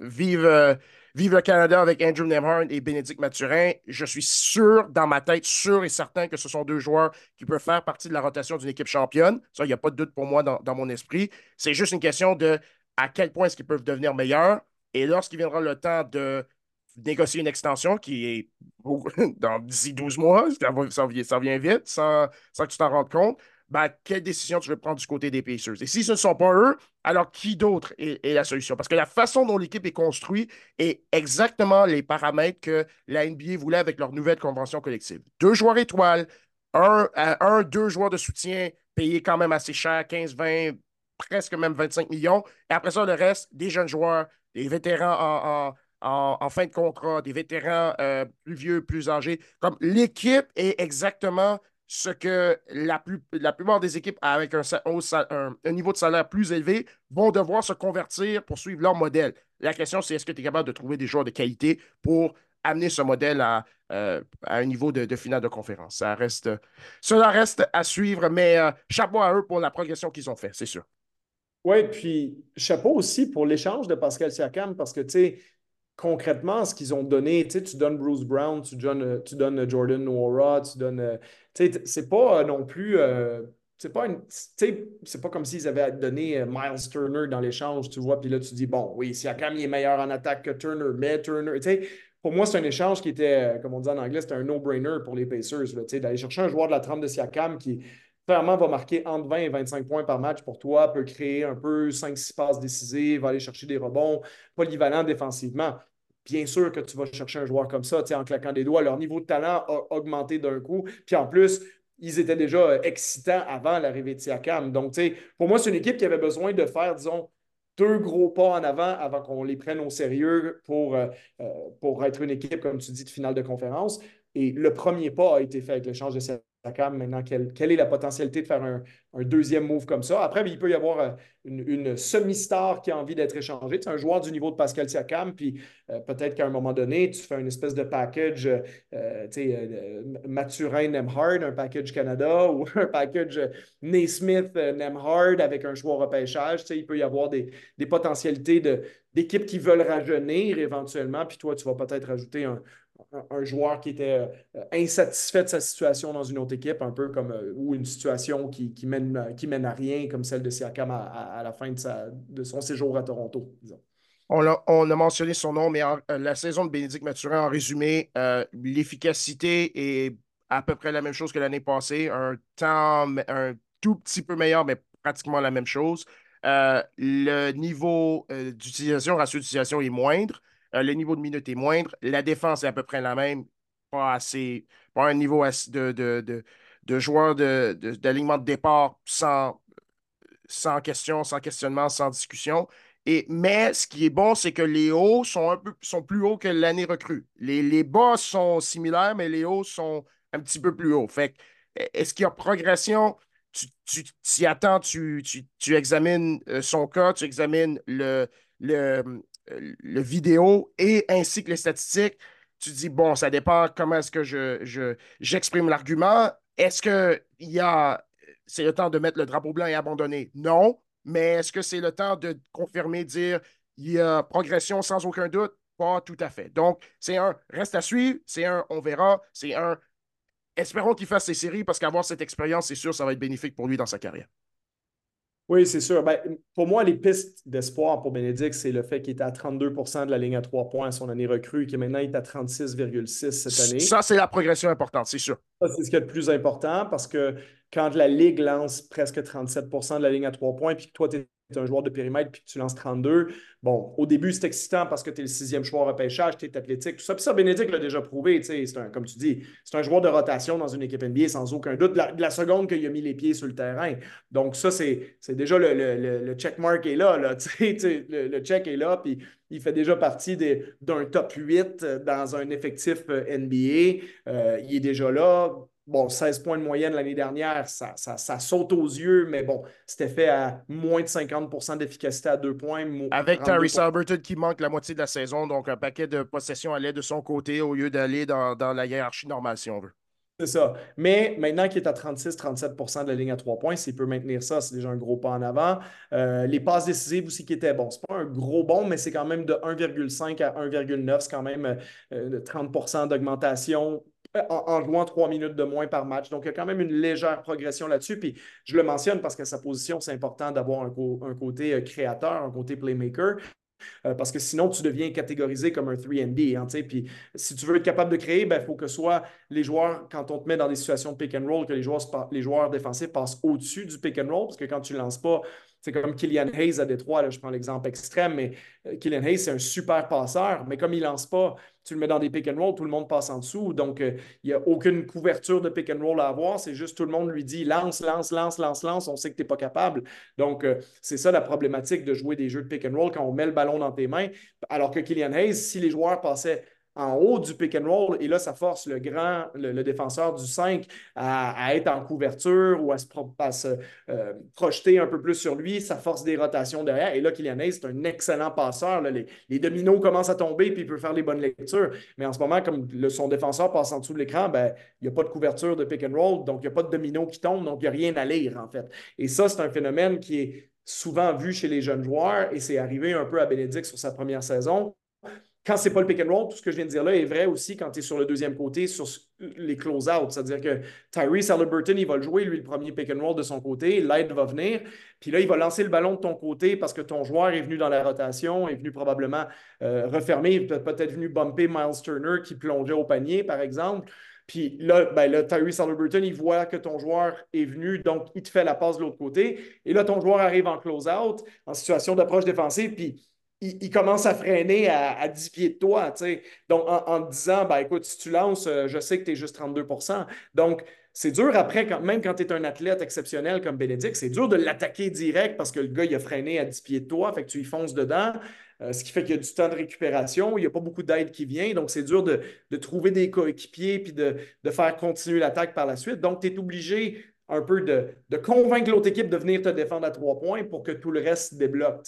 Vive, euh, vive, le Canada avec Andrew Nemhard et Bénédicte Mathurin. Je suis sûr, dans ma tête, sûr et certain que ce sont deux joueurs qui peuvent faire partie de la rotation d'une équipe championne. Ça, il n'y a pas de doute pour moi dans, mon esprit. C'est juste une question de à quel point est-ce qu'ils peuvent devenir meilleurs. Et lorsqu'il viendra le temps de négocier une extension qui est [laughs] dans d'ici 12 mois, ça, vient, vite sans, que tu t'en rendes compte, ben, quelle décision tu veux prendre du côté des Pacers? Et si ce ne sont pas eux, alors qui d'autre est, la solution? Parce que la façon dont l'équipe est construite est exactement les paramètres que la NBA voulait avec leur nouvelle convention collective. Deux joueurs étoiles, un, euh, un deux joueurs de soutien payés quand même assez cher, 15, 20, presque même 25 millions. Et après ça, le reste, des jeunes joueurs, des vétérans en, fin de contrat, des vétérans euh, plus vieux, plus âgés. Comme l'équipe est exactement ce que la, plupart des équipes avec un, niveau de salaire plus élevé vont devoir se convertir pour suivre leur modèle. La question, c'est est-ce que tu es capable de trouver des joueurs de qualité pour amener ce modèle à, euh, un niveau de, finale de conférence? Cela reste à suivre, mais euh, chapeau à eux pour la progression qu'ils ont fait, c'est sûr. Oui, puis chapeau aussi pour l'échange de Pascal Siakam, parce que, tu sais, concrètement, ce qu'ils ont donné, tu sais, tu donnes Bruce Brown, tu donnes, tu donnes Jordan Noora, tu donnes c'est pas euh, non plus. Euh, c'est pas, pas comme s'ils avaient donné euh, Miles Turner dans l'échange, tu vois, puis là, tu dis, bon, oui, Siakam, il est meilleur en attaque que Turner, mais Turner, tu sais, pour moi, c'est un échange qui était, comme on dit en anglais, c'était un no-brainer pour les Pacers, d'aller chercher un joueur de la trempe de Siakam qui, clairement, va marquer entre 20 et 25 points par match pour toi, peut créer un peu 5-6 passes décisives, va aller chercher des rebonds, polyvalent défensivement. Bien sûr que tu vas chercher un joueur comme ça, en claquant des doigts. Leur niveau de talent a augmenté d'un coup. Puis en plus, ils étaient déjà euh, excitants avant l'arrivée de Siakam. Donc, pour moi, c'est une équipe qui avait besoin de faire, disons, deux gros pas en avant avant qu'on les prenne au sérieux pour, euh, euh, pour être une équipe, comme tu dis, de finale de conférence. Et le premier pas a été fait avec l'échange de Siakam. Maintenant, quelle, quelle, est la potentialité de faire un, un deuxième move comme ça? Après, il peut y avoir euh, une, semi-star qui a envie d'être échangée. C'est un joueur du niveau de Pascal Siakam, puis euh, peut-être qu'à un moment donné, tu fais une espèce de package euh, euh Maturin Nemhard, un package Canada, [laughs] ou un package Naismith Nemhard avec un choix repêchage. Il peut y avoir des, des potentialités d'équipes qui veulent rajeunir éventuellement, puis toi, tu vas peut-être rajouter un, un, joueur qui était euh, insatisfait de sa situation dans une autre équipe, un peu comme euh, ou une situation qui, mène, qui mène à rien, comme celle de Siakam à, la fin de, sa, de son séjour à Toronto, On a, on a, mentionné son nom, mais euh, la saison de Bénédicte Mathurin, en résumé, l'efficacité est à peu près la même chose que l'année passée. Un temps un tout petit peu meilleur, mais pratiquement la même chose. le niveau d'utilisation, ratio d'utilisation est moindre. Euh, le niveau de minute est moindre. La défense est à peu près la même. Pas assez. Pas un niveau de, de, de, joueurs d'alignement de, départ sans, sans question, sans questionnement, sans discussion. Et, mais ce qui est bon, c'est que les hauts sont, un peu, sont plus hauts que l'année recrue. Les, les bas sont similaires, mais les hauts sont un petit peu plus hauts. Fait est-ce qu'il y a progression? Tu t'y attends, tu, tu, examines euh, son cas, tu examines le, le, le vidéo et ainsi que les statistiques, tu dis, bon, ça dépend comment est-ce que je, j'exprime l'argument. Est-ce que c'est le temps de mettre le drapeau blanc et abandonner? Non. Mais est-ce que c'est le temps de confirmer, dire, il y a progression sans aucun doute? Pas tout à fait. Donc, c'est un reste à suivre, c'est un on verra, c'est un espérons qu'il fasse ses séries parce qu'avoir cette expérience, c'est sûr, ça va être bénéfique pour lui dans sa carrière. Oui, c'est sûr. Ben, pour moi, les pistes d'espoir pour Bénédicte, c'est le fait qu'il était à 32% de la ligne à trois points à son année recrue, qui maintenant est à 36,6 cette année. Ça, c'est la progression importante, c'est sûr. Ça, c'est ce qui est le plus important parce que quand la Ligue lance presque 37% de la ligne à trois points, puis que toi, tu es un joueur de périmètre puis que tu lances 32, bon, au début, c'est excitant parce que tu es le sixième joueur à pêchage, tu es athlétique, tout ça. Puis ça, Bénédicte l'a déjà prouvé, c'est un, comme tu dis, c'est un joueur de rotation dans une équipe NBA sans aucun doute, de la, seconde qu'il a mis les pieds sur le terrain. Donc ça, c'est déjà le, le, le, est là, là le, le check est là, puis il fait déjà partie d'un top 8 dans un effectif euh, NBA. Euh, il est déjà là. Bon, 16 points de moyenne l'année dernière, ça, ça, saute aux yeux, mais bon, c'était fait à moins de 50% d'efficacité à deux points. Avec Tyrese Alberton qui manque la moitié de la saison, donc un paquet de possessions allait de son côté au lieu d'aller dans, dans la hiérarchie normale, si on veut. C'est ça. Mais maintenant qu'il est à 36-37% de la ligne à trois points, s'il peut maintenir ça, c'est déjà un gros pas en avant. Euh, les passes décisives aussi qui étaient bons. Ce n'est pas un gros bon, mais c'est quand même de 1,5 à 1,9. C'est quand même 30% euh, d'augmentation euh, en, jouant trois minutes de moins par match. Donc, il y a quand même une légère progression là-dessus. Puis, je le mentionne parce que sa position, c'est important d'avoir un, côté créateur, un côté playmaker. Euh, parce que sinon, tu deviens catégorisé comme un 3D. Hein, puis si tu veux être capable de créer, il ben, faut que soit les joueurs, quand on te met dans des situations de pick and roll, que les joueurs, les joueurs défensifs passent au-dessus du pick and roll, parce que quand tu ne lances pas, c'est comme Killian Hayes à Détroit, là, je prends l'exemple extrême, mais euh, Killian Hayes, c'est un super passeur, mais comme il lance pas, tu le mets dans des pick and roll, tout le monde passe en dessous. Donc, euh, il n'y a aucune couverture de pick and roll à avoir. C'est juste tout le monde lui dit lance, lance, lance, lance, lance. On sait que tu n'es pas capable. Donc, euh, c'est ça la problématique de jouer des jeux de pick and roll quand on met le ballon dans tes mains. Alors que Killian Hayes, si les joueurs passaient en haut du pick and roll. Et là, ça force le grand, le, défenseur du 5 à, être en couverture ou à se, euh, projeter un peu plus sur lui. Ça force des rotations derrière. Et là, Kylian c'est un excellent passeur. Les, dominos commencent à tomber puis il peut faire les bonnes lectures. Mais en ce moment, comme son défenseur passe en dessous de l'écran, ben, il n'y a pas de couverture de pick and roll. Donc, il n'y a pas de domino qui tombe. Donc, il n'y a rien à lire, en fait. Et ça, c'est un phénomène qui est souvent vu chez les jeunes joueurs et c'est arrivé un peu à Bénédicte sur sa première saison quand c'est pas le pick and roll, tout ce que je viens de dire là est vrai aussi quand tu es sur le deuxième côté, sur les close-out. C'est-à-dire que Tyrese Halliburton, il va le jouer, lui, le premier pick and roll de son côté. L'aide va venir. Puis là, il va lancer le ballon de ton côté parce que ton joueur est venu dans la rotation, est venu probablement euh, refermer, peut-être venu bumper Miles Turner qui plongeait au panier, par exemple. Puis là, ben là, Tyrese Halliburton, il voit que ton joueur est venu, donc il te fait la passe de l'autre côté. Et là, ton joueur arrive en close-out, en situation d'approche défensive, puis il, commence à freiner à, 10 pieds de toi. Donc, en, te disant, ben, écoute, si tu lances, euh, je sais que tu es juste 32% Donc, c'est dur après, quand, même quand tu es un athlète exceptionnel comme Bénédicte, c'est dur de l'attaquer direct parce que le gars, il a freiné à 10 pieds de toi, fait que tu y fonces dedans. Euh, ce qui fait qu'il y a du temps de récupération, il n'y a pas beaucoup d'aide qui vient, donc c'est dur de, trouver des coéquipiers puis de, de faire continuer l'attaque par la suite. Donc, tu es obligé un peu de, convaincre l'autre équipe de venir te défendre à trois points pour que tout le reste se débloque.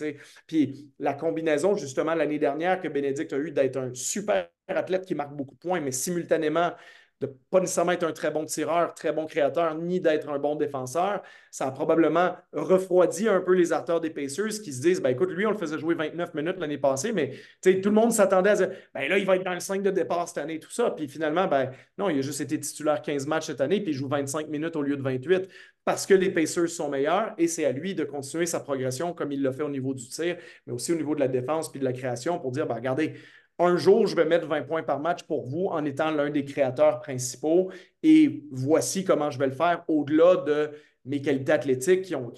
Puis la combinaison, justement, l'année dernière que Bénédicte a eu d'être un super athlète qui marque beaucoup de points, mais simultanément de pas nécessairement être un très bon tireur, très bon créateur, ni d'être un bon défenseur, ça a probablement refroidi un peu les artères des Pacers qui se disent ben écoute, lui, on le faisait jouer 29 minutes l'année passée, mais tout le monde s'attendait à dire ben là, il va être dans le 5 de départ cette année, tout ça. Puis finalement, ben non, il a juste été titulaire 15 matchs cette année, puis il joue 25 minutes au lieu de 28 parce que les Pacers sont meilleurs et c'est à lui de continuer sa progression comme il l'a fait au niveau du tir, mais aussi au niveau de la défense puis de la création pour dire ben regardez, un jour, je vais mettre 20 points par match pour vous en étant l'un des créateurs principaux et voici comment je vais le faire au-delà de mes qualités athlétiques qui ont,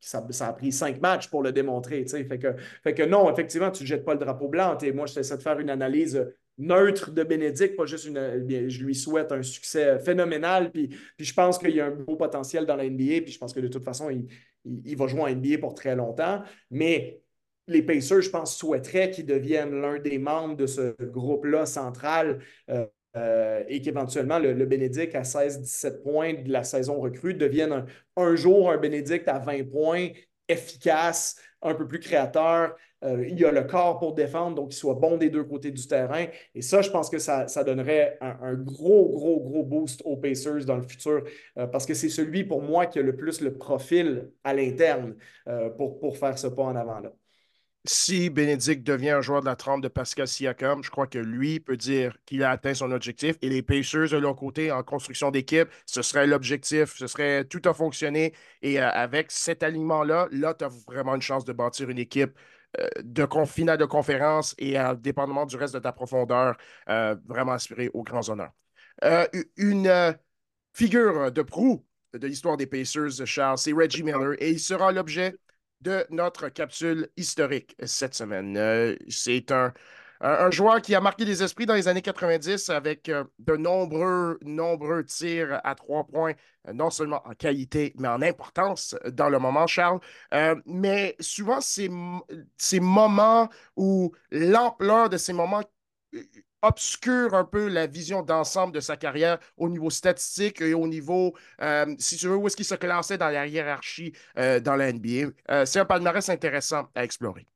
ça, a pris cinq matchs pour le démontrer. Fait que, fait que non, effectivement, tu ne jettes pas le drapeau blanc. Et moi, j'essaie de faire une analyse neutre de Bénédicte, pas juste une. je lui souhaite un succès phénoménal. Puis, puis je pense qu'il y a un beau potentiel dans la NBA. Puis je pense que de toute façon, il, il va jouer en NBA pour très longtemps. Mais les Pacers, je pense, souhaiteraient qu'ils deviennent l'un des membres de ce groupe-là central euh, euh, et qu'éventuellement le, Bénédicte à 16-17 points de la saison recrue devienne un, jour un Bénédicte à 20 points, efficace, un peu plus créateur. Euh, il a le corps pour défendre, donc il soit bon des deux côtés du terrain. Et ça, je pense que ça, donnerait un, gros, gros, gros boost aux Pacers dans le futur parce que c'est celui pour moi qui a le plus le profil à l'interne pour, pour faire ce pas en avant là si Bénédicte devient un joueur de la trempe de Pascal Siakam, je crois que lui peut dire qu'il a atteint son objectif. Et les Pacers, de leur côté, en construction d'équipe, ce serait l'objectif. Ce serait tout a fonctionné. Et euh, avec cet aliment-là, là, tu as vraiment une chance de bâtir une équipe euh, de finale de conférence et euh, dépendamment du reste de ta profondeur, vraiment aspiré aux grands honneurs. une figure de proue de l'histoire des Pacers, Charles, c'est Reggie Miller. Et il sera l'objet de notre capsule historique cette semaine. Euh, c'est un, joueur qui a marqué des esprits dans les années 90 avec euh, de nombreux, nombreux tirs à trois points, euh, non seulement en qualité, mais en importance dans le moment, Charles. mais souvent, ces, ces moments où l'ampleur de ces moments obscure un peu la vision d'ensemble de sa carrière au niveau statistique et au niveau, euh, si tu veux, où est-ce qu'il se classait dans la hiérarchie euh, dans la NBA. Euh, c'est un palmarès intéressant à explorer.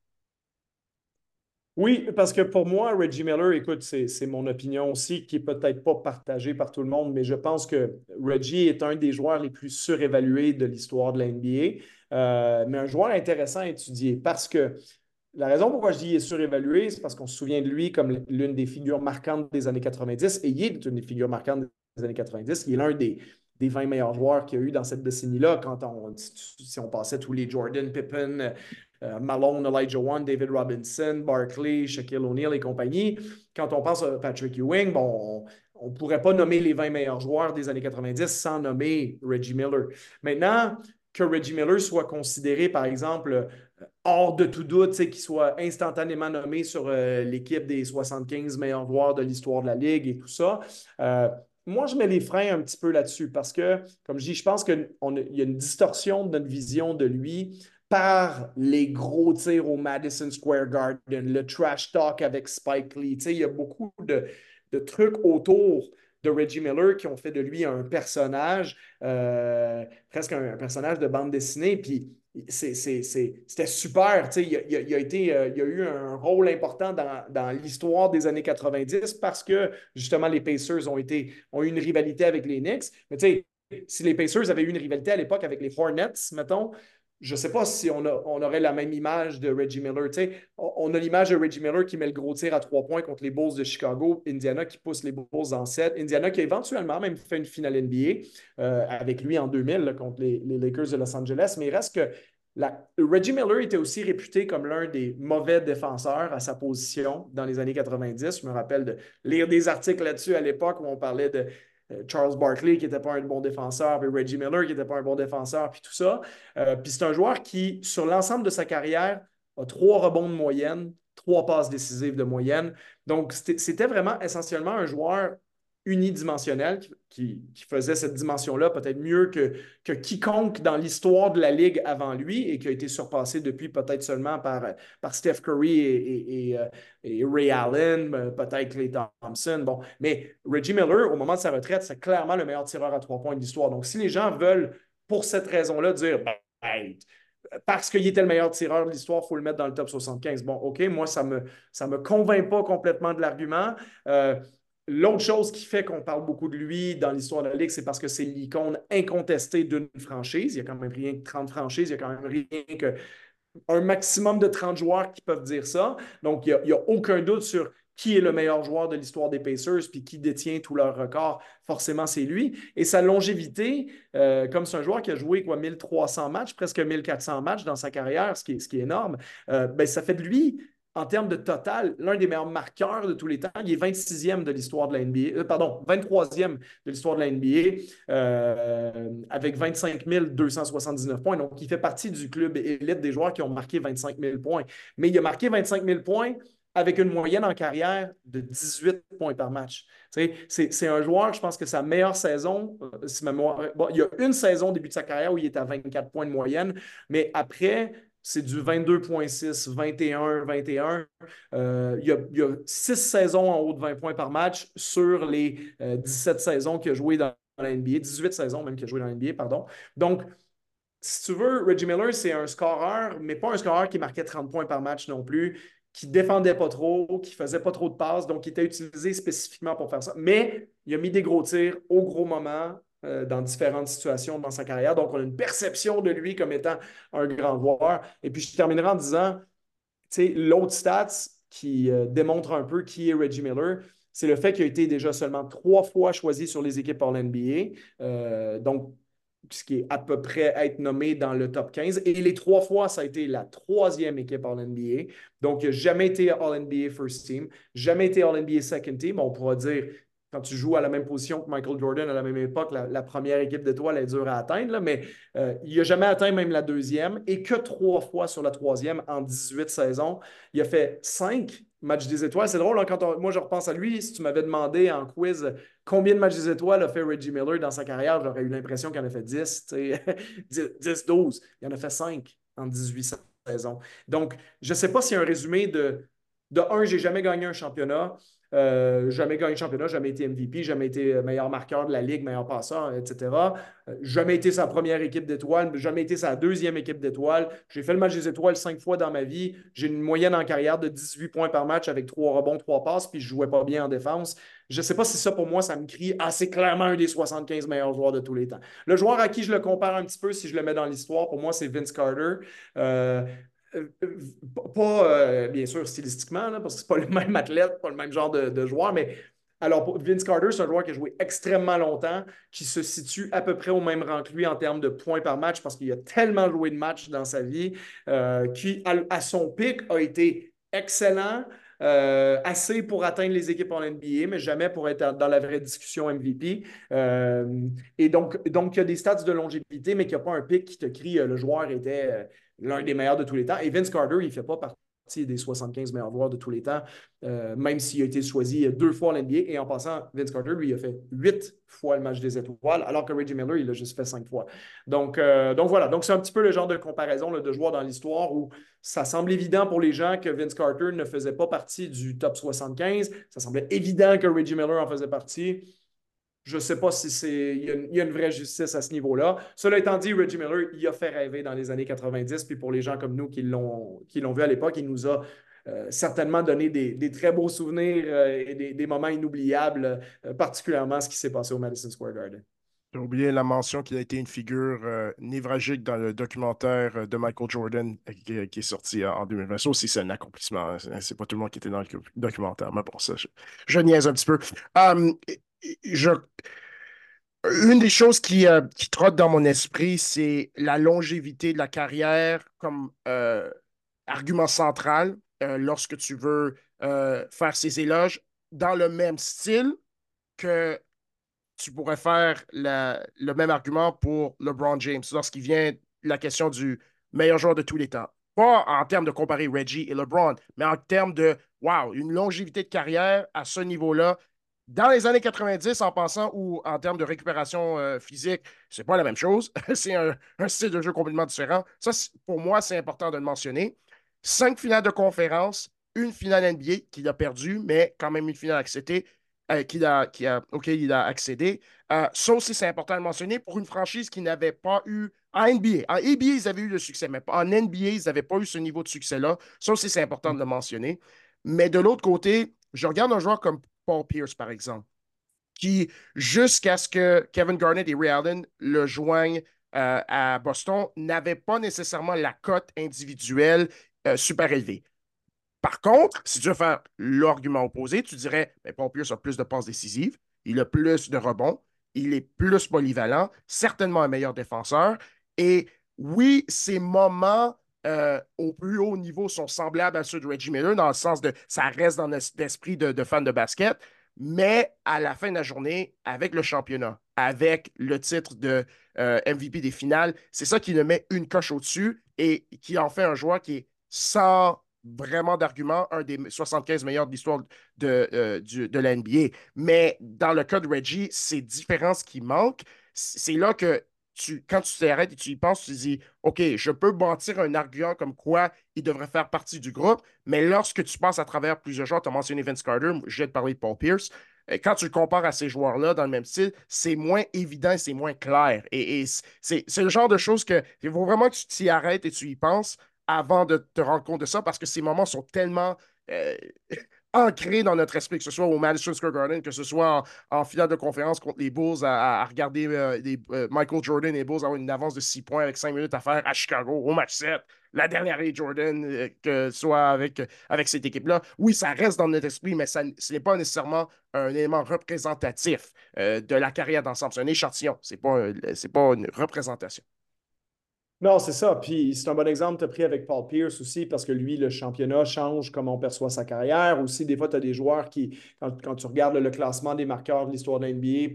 Oui, parce que pour moi, Reggie Miller, écoute, c'est mon opinion aussi, qui n'est peut-être pas partagée par tout le monde, mais je pense que Reggie est un des joueurs les plus surévalués de l'histoire de la NBA, mais un joueur intéressant à étudier parce que la raison pourquoi je dis qu'il est surévalué, c'est parce qu'on se souvient de lui comme l'une des figures marquantes des années 90, et il est une des figures marquantes des années 90. Il est l'un des, des 20 meilleurs joueurs qu'il y a eu dans cette décennie-là, quand on, si on passait tous les Jordan, Pippen, euh, Malone, Elijah One, David Robinson, Barkley, Shaquille O'Neal et compagnie. Quand on pense à Patrick Ewing, bon, on ne pourrait pas nommer les 20 meilleurs joueurs des années 90 sans nommer Reggie Miller. Maintenant, que Reggie Miller soit considéré, par exemple, hors de tout doute, qu'il soit instantanément nommé sur euh, l'équipe des 75 meilleurs joueurs de l'histoire de la Ligue et tout ça. Euh, moi, je mets les freins un petit peu là-dessus parce que, comme je dis, je pense qu'il y a une distorsion de notre vision de lui par les gros tirs au Madison Square Garden, le trash talk avec Spike Lee. il y a beaucoup de, trucs autour de Reggie Miller qui ont fait de lui un personnage, euh, presque un, personnage de bande dessinée. Puis c'était super. Il, il, il, a été, euh, a eu un rôle important dans, dans l'histoire des années 90 parce que justement les Pacers ont, été, ont eu une rivalité avec les Knicks. Mais si les Pacers avaient eu une rivalité à l'époque avec les Hornets, mettons, je ne sais pas si on, aurait la même image de Reggie Miller. on a l'image de Reggie Miller qui met le gros tir à trois points contre les Bulls de Chicago, Indiana qui pousse les Bulls en 7, Indiana qui a éventuellement même fait une finale NBA euh, avec lui en 2000 contre les, Lakers de Los Angeles. Mais il reste que Reggie Miller était aussi réputé comme l'un des mauvais défenseurs à sa position dans les années 90. Je me rappelle de lire des articles là-dessus à l'époque où on parlait de Charles Barkley qui n'était pas un bon défenseur, puis Reggie Miller qui n'était pas un bon défenseur, puis tout ça. Euh, puis c'est un joueur qui, sur l'ensemble de sa carrière, a trois rebonds de moyenne, trois passes décisives de moyenne. Donc, c'était vraiment essentiellement un joueur unidimensionnel qui, faisait cette dimension-là peut-être mieux que, que quiconque dans l'histoire de la Ligue avant lui et qui a été surpassé depuis peut-être seulement par, par Steph Curry et, euh, Ray Allen, euh, peut-être Clay Thompson. Bon, mais Reggie Miller, au moment de sa retraite, c'est clairement le meilleur tireur à trois points de l'histoire. Donc, si les gens veulent, pour cette raison-là, dire ben, parce qu'il était le meilleur tireur de l'histoire, il faut le mettre dans le top 75. Bon, OK, moi, ça ne me, ça me convainc pas complètement de l'argument. Euh, L'autre chose qui fait qu'on parle beaucoup de lui dans l'histoire de la Ligue, c'est parce que c'est l'icône incontestée d'une franchise. Il y a quand même rien que 30 franchises, il y a quand même rien que un maximum de 30 joueurs qui peuvent dire ça. Donc, il n'y a, aucun doute sur qui est le meilleur joueur de l'histoire des Pacers, puis qui détient tous leurs records, forcément, c'est lui. Et sa longévité, euh, comme c'est un joueur qui a joué quoi, 1300 matchs, presque 1400 matchs dans sa carrière, ce qui est, ce qui est énorme, euh, ben, ça fait de lui en termes de total, l'un des meilleurs marqueurs de tous les temps. Il est 26e de l'histoire de la NBA, euh, pardon, 23e de l'histoire de la NBA, euh, avec 25 279 points. Donc, il fait partie du club élite des joueurs qui ont marqué 25 000 points. Mais il a marqué 25 000 points avec une moyenne en carrière de 18 points par match. C'est un joueur, je pense que sa meilleure saison, euh, bon, il y a une saison au début de sa carrière où il est à 24 points de moyenne, mais après, c'est du 22,6, 21, 21. il, y a, six saisons en haut de 20 points par match sur les 17 euh, saisons qu'il a joué dans la NBA, 18 saisons même qu'il a joué dans la NBA, pardon. Donc, si tu veux, Reggie Miller, c'est un scoreur, mais pas un scoreur qui marquait 30 points par match non plus, qui défendait pas trop, qui faisait pas trop de passes, donc qui était utilisé spécifiquement pour faire ça. Mais il a mis des gros tirs au gros moment, euh, dans différentes situations dans sa carrière. Donc, on a une perception de lui comme étant un grand joueur. Et puis, je terminerai en disant, tu sais, l'autre stats qui euh, démontre un peu qui est Reggie Miller, c'est le fait qu'il a été déjà seulement trois fois choisi sur les équipes All-NBA. Euh, donc, ce qui est à peu près être nommé dans le top 15. Et les trois fois, ça a été la troisième équipe All-NBA. Donc, il n'a jamais été All-NBA First Team, jamais été All-NBA Second Team. On pourra dire quand tu joues à la même position que Michael Jordan à la même époque, la, première équipe d'étoiles est dure à atteindre, mais euh, il n'a jamais atteint même la deuxième et que trois fois sur la troisième en 18 saisons. Il a fait cinq matchs des étoiles. C'est drôle, hein, quand moi je repense à lui, si tu m'avais demandé en quiz combien de matchs des étoiles a fait Reggie Miller dans sa carrière, j'aurais eu l'impression qu'il en a fait 10, 10, 12. Il en a fait 5 en 18 saisons. Donc, je ne sais pas s'il y a un résumé de, de un, j'ai jamais gagné un championnat. Euh, jamais gagné le championnat, jamais été MVP, jamais été meilleur marqueur de la ligue, meilleur passeur, etc. Euh, jamais été sa première équipe d'étoiles, jamais été sa deuxième équipe d'étoiles. J'ai fait le match des étoiles cinq fois dans ma vie. J'ai une moyenne en carrière de 18 points par match avec trois rebonds, trois passes, puis je jouais pas bien en défense. Je ne sais pas si ça, pour moi, ça me crie assez clairement un des 75 meilleurs joueurs de tous les temps. Le joueur à qui je le compare un petit peu, si je le mets dans l'histoire, pour moi, c'est Vince Carter. Euh, euh, euh, pas, euh, bien sûr, stylistiquement, parce que c'est pas [laughs] le même athlète, pas le même genre de, joueur, mais alors, Vince Carter, c'est un joueur qui a joué extrêmement longtemps, qui se situe à peu près au même rang que lui en termes de points par match, parce qu'il a tellement joué de matchs dans sa vie, qui, à, son pic, a été excellent, assez pour atteindre les équipes en NBA, mais jamais pour être dans la vraie discussion MVP. et donc, donc, il y a des stats de longévité, mais qu'il n'y a pas un pic qui te crie le joueur était l'un des meilleurs de tous les temps. Et Vince Carter, il ne fait pas partie des 75 meilleurs joueurs de tous les temps, euh, même s'il a été choisi deux fois à l'NBA. Et en passant, Vince Carter, lui, il a fait huit fois le match des étoiles, alors que Reggie Miller, il a juste fait cinq fois. Donc, euh, donc voilà, donc c'est un petit peu le genre de comparaison de joueurs dans l'histoire où ça semble évident pour les gens que Vince Carter ne faisait pas partie du top 75. Ça semblait évident que Reggie Miller en faisait partie. Je ne sais pas si c'est il y, a une vraie justice à ce niveau-là. Cela étant dit, Reggie Miller, il a fait rêver dans les années 90. Puis pour les gens comme nous qui l'ont vu à l'époque, il nous a euh, certainement donné des, très beaux souvenirs euh, et des, moments inoubliables, euh, particulièrement ce qui s'est passé au Madison Square Garden. J'ai oublié la mention qu'il a été une figure névragique dans le documentaire de Michael Jordan qui, est sorti en 2020. Ça aussi, c'est un accomplissement. Hein. C'est pas tout le monde qui était dans le documentaire, mais bon, ça, je, niaise un petit peu. Je, une des choses qui, euh, qui trotte dans mon esprit, c'est la longévité de la carrière comme euh, argument central euh, lorsque tu veux faire ces éloges dans le même style que tu pourrais faire le même argument pour LeBron James lorsqu'il vient la question du meilleur joueur de tous les temps. Pas en termes de comparer Reggie et LeBron, mais en termes de, wow, une longévité de carrière à ce niveau-là dans les années 90, en pensant ou en termes de récupération euh, physique, c'est pas la même chose. [laughs] c'est un, style de jeu complètement différent. Ça, pour moi, c'est important de le mentionner. Cinq finales de conférence, une finale NBA qu'il a perdue, mais quand même une finale acceptée, euh, qu'il a, qui a, auquel il a accédé. Euh, ça aussi, c'est important de mentionner pour une franchise qui n'avait pas eu en NBA. En NBA, ils avaient eu le succès, mais en NBA, ils n'avaient pas eu ce niveau de succès-là. Ça aussi, c'est important de le mentionner. Mais de l'autre côté, je regarde un joueur comme Paul Pierce, par exemple, qui, jusqu'à ce que Kevin Garnett et Ray Allen le joignent euh, à Boston, n'avait pas nécessairement la cote individuelle euh, super élevée. Par contre, si tu veux faire l'argument opposé, tu dirais mais Paul Pierce a plus de passes décisives, il a plus de rebonds, il est plus polyvalent, certainement un meilleur défenseur. Et oui, ces moments euh, au plus haut niveau sont semblables à ceux de Reggie Miller, dans le sens de ça reste dans l'esprit de, de fan de basket, mais à la fin de la journée, avec le championnat, avec le titre de euh, MVP des finales, c'est ça qui le met une coche au-dessus et qui en fait un joueur qui est sans vraiment d'argument, un des 75 meilleurs de l'histoire de, euh, de la NBA. Mais dans le cas de Reggie, c'est différence qui manque. C'est là que quand tu t'arrêtes et tu y penses, tu dis OK, je peux bâtir un argument comme quoi il devrait faire partie du groupe, mais lorsque tu passes à travers plusieurs joueurs, tu as mentionné Vince Carter, je vais te parler de Paul Pierce. Quand tu le compares à ces joueurs-là dans le même style, c'est moins évident c'est moins clair. Et, c'est le genre de choses que il faut vraiment que tu t'y arrêtes et tu y penses avant de te rendre compte de ça parce que ces moments sont tellement. Euh, ancré dans notre esprit, que ce soit au Madison Square Garden, que ce soit en, finale de conférence contre les Bulls, à, regarder euh, euh, Michael Jordan et les Bulls avoir une avance de 6 points avec 5 minutes à faire à Chicago, au match 7, la dernière année Jordan, euh, que ce soit avec, avec cette équipe-là. Oui, ça reste dans notre esprit, mais ça, ce n'est pas nécessairement un élément représentatif de la carrière d'ensemble. C'est un échantillon, ce n'est pas, pas une représentation. Non, c'est ça. Puis c'est un bon exemple, tu as pris avec Paul Pierce aussi, parce que lui, le championnat change comme on perçoit sa carrière. Aussi, des fois, tu as des joueurs qui, quand, tu regardes le classement des marqueurs de l'histoire de l'NBA,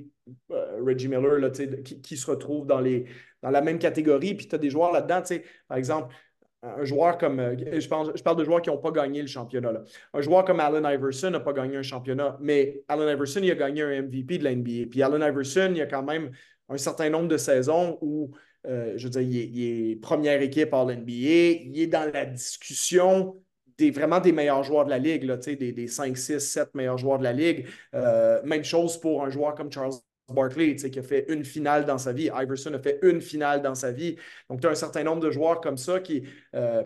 euh, Reggie Miller, là, qui, qui, se retrouve dans, les, dans la même catégorie. Puis tu as des joueurs là-dedans, par exemple, un joueur comme. Euh, je, parle de joueurs qui n'ont pas gagné le championnat. Un joueur comme Allen Iverson n'a pas gagné un championnat, mais Allen Iverson, il a gagné un MVP de la NBA. Puis Allen Iverson, il y a quand même un certain nombre de saisons où euh, je veux dire, il est, première équipe à l'NBA. Il est dans la discussion des, vraiment des meilleurs joueurs de la Ligue, là, des, des 5, 6, 7 meilleurs joueurs de la Ligue. Euh, même chose pour un joueur comme Charles Barkley, qui a fait une finale dans sa vie. Iverson a fait une finale dans sa vie. Donc, tu as un certain nombre de joueurs comme ça qui. Euh,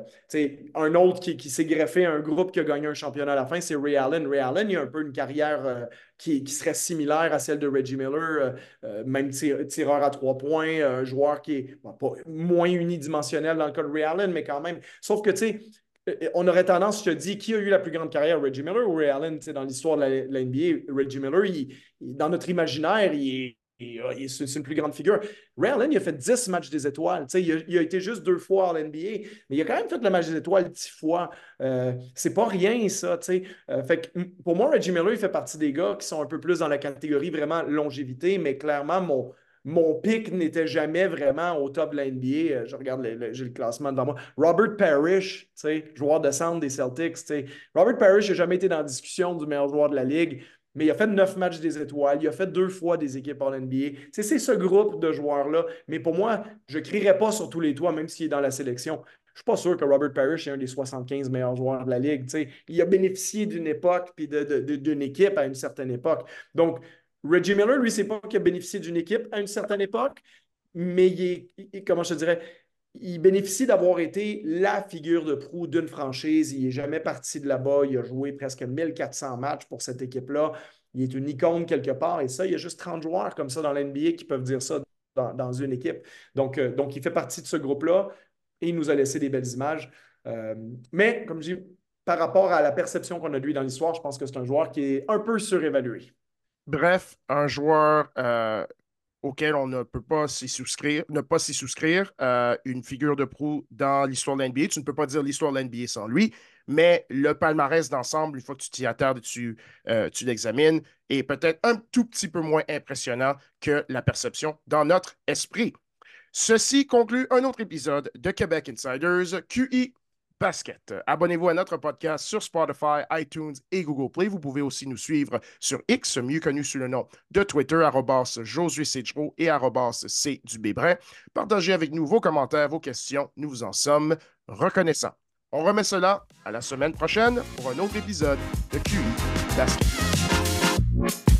un autre qui, s'est greffé à un groupe qui a gagné un championnat à la fin, c'est Ray Allen. Ray Allen, il a un peu une carrière euh, qui, serait similaire à celle de Reggie Miller, euh, même tireur à trois points, un joueur qui est pas moins unidimensionnel dans le cas de Ray Allen, mais quand même. Sauf que, tu sais, on aurait tendance, je te dis, qui a eu la plus grande carrière, Reggie Miller ou Ray Allen? Dans l'histoire de la, NBA, Reggie Miller, dans notre imaginaire, il est, c'est une plus grande figure. Ray Allen, il a fait 10 matchs des étoiles. Il a, été juste deux fois à l'NBA, mais il a quand même fait le match des étoiles 10 fois. Euh, c'est pas rien, ça. Euh, fait pour moi, Reggie Miller, il fait partie des gars qui sont un peu plus dans la catégorie vraiment longévité, mais clairement, mon, mon pic n'était jamais vraiment au top de la NBA. Euh, je regarde, j'ai le classement devant moi. Robert Parrish, joueur de centre des Celtics. Robert Parrish n'a jamais été dans la discussion du meilleur joueur de la Ligue, mais il a fait neuf matchs des étoiles. Il a fait deux fois des équipes en NBA. C'est ce groupe de joueurs-là. Mais pour moi, je ne crierais pas sur tous les toits, même s'il est dans la sélection. Je ne suis pas sûr que Robert Parrish est un des 75 meilleurs joueurs de la Ligue. Il a bénéficié d'une époque puis d'une équipe à une certaine époque. Donc, Reggie Miller, lui, c'est pas qu'il a bénéficié d'une équipe à une certaine époque, mais il je dirais, il bénéficie d'avoir été la figure de proue d'une franchise. Il n'est jamais parti de là-bas. Il a joué presque 1400 matchs pour cette équipe-là. Il est une icône quelque part. Et ça, il y a juste 30 joueurs comme ça dans l'NBA qui peuvent dire ça dans, une équipe. Donc, euh, donc, il fait partie de ce groupe-là et il nous a laissé des belles images. Euh, mais, comme je dis, par rapport à la perception qu'on a de lui dans l'histoire, je pense que c'est un joueur qui est un peu surévalué. Bref, un joueur euh, auquel on ne peut pas s'y souscrire, ne pas s'y souscrire, euh, une figure de proue dans l'histoire de l'NBA. Tu ne peux pas dire l'histoire de l'NBA sans lui, mais le palmarès d'ensemble, une fois que tu t'y attardes, tu, euh, tu l'examines, est peut-être un tout petit peu moins impressionnant que la perception dans notre esprit. Ceci conclut un autre épisode de Québec Insiders QI basket. Abonnez-vous à notre podcast sur Spotify, iTunes et Google Play. Vous pouvez aussi nous suivre sur X, mieux connu sous le nom de Twitter, Josué Cedro et C Partagez avec nous vos commentaires, vos questions. Nous vous en sommes reconnaissants. On remet cela à la semaine prochaine pour un autre épisode de QI Basket.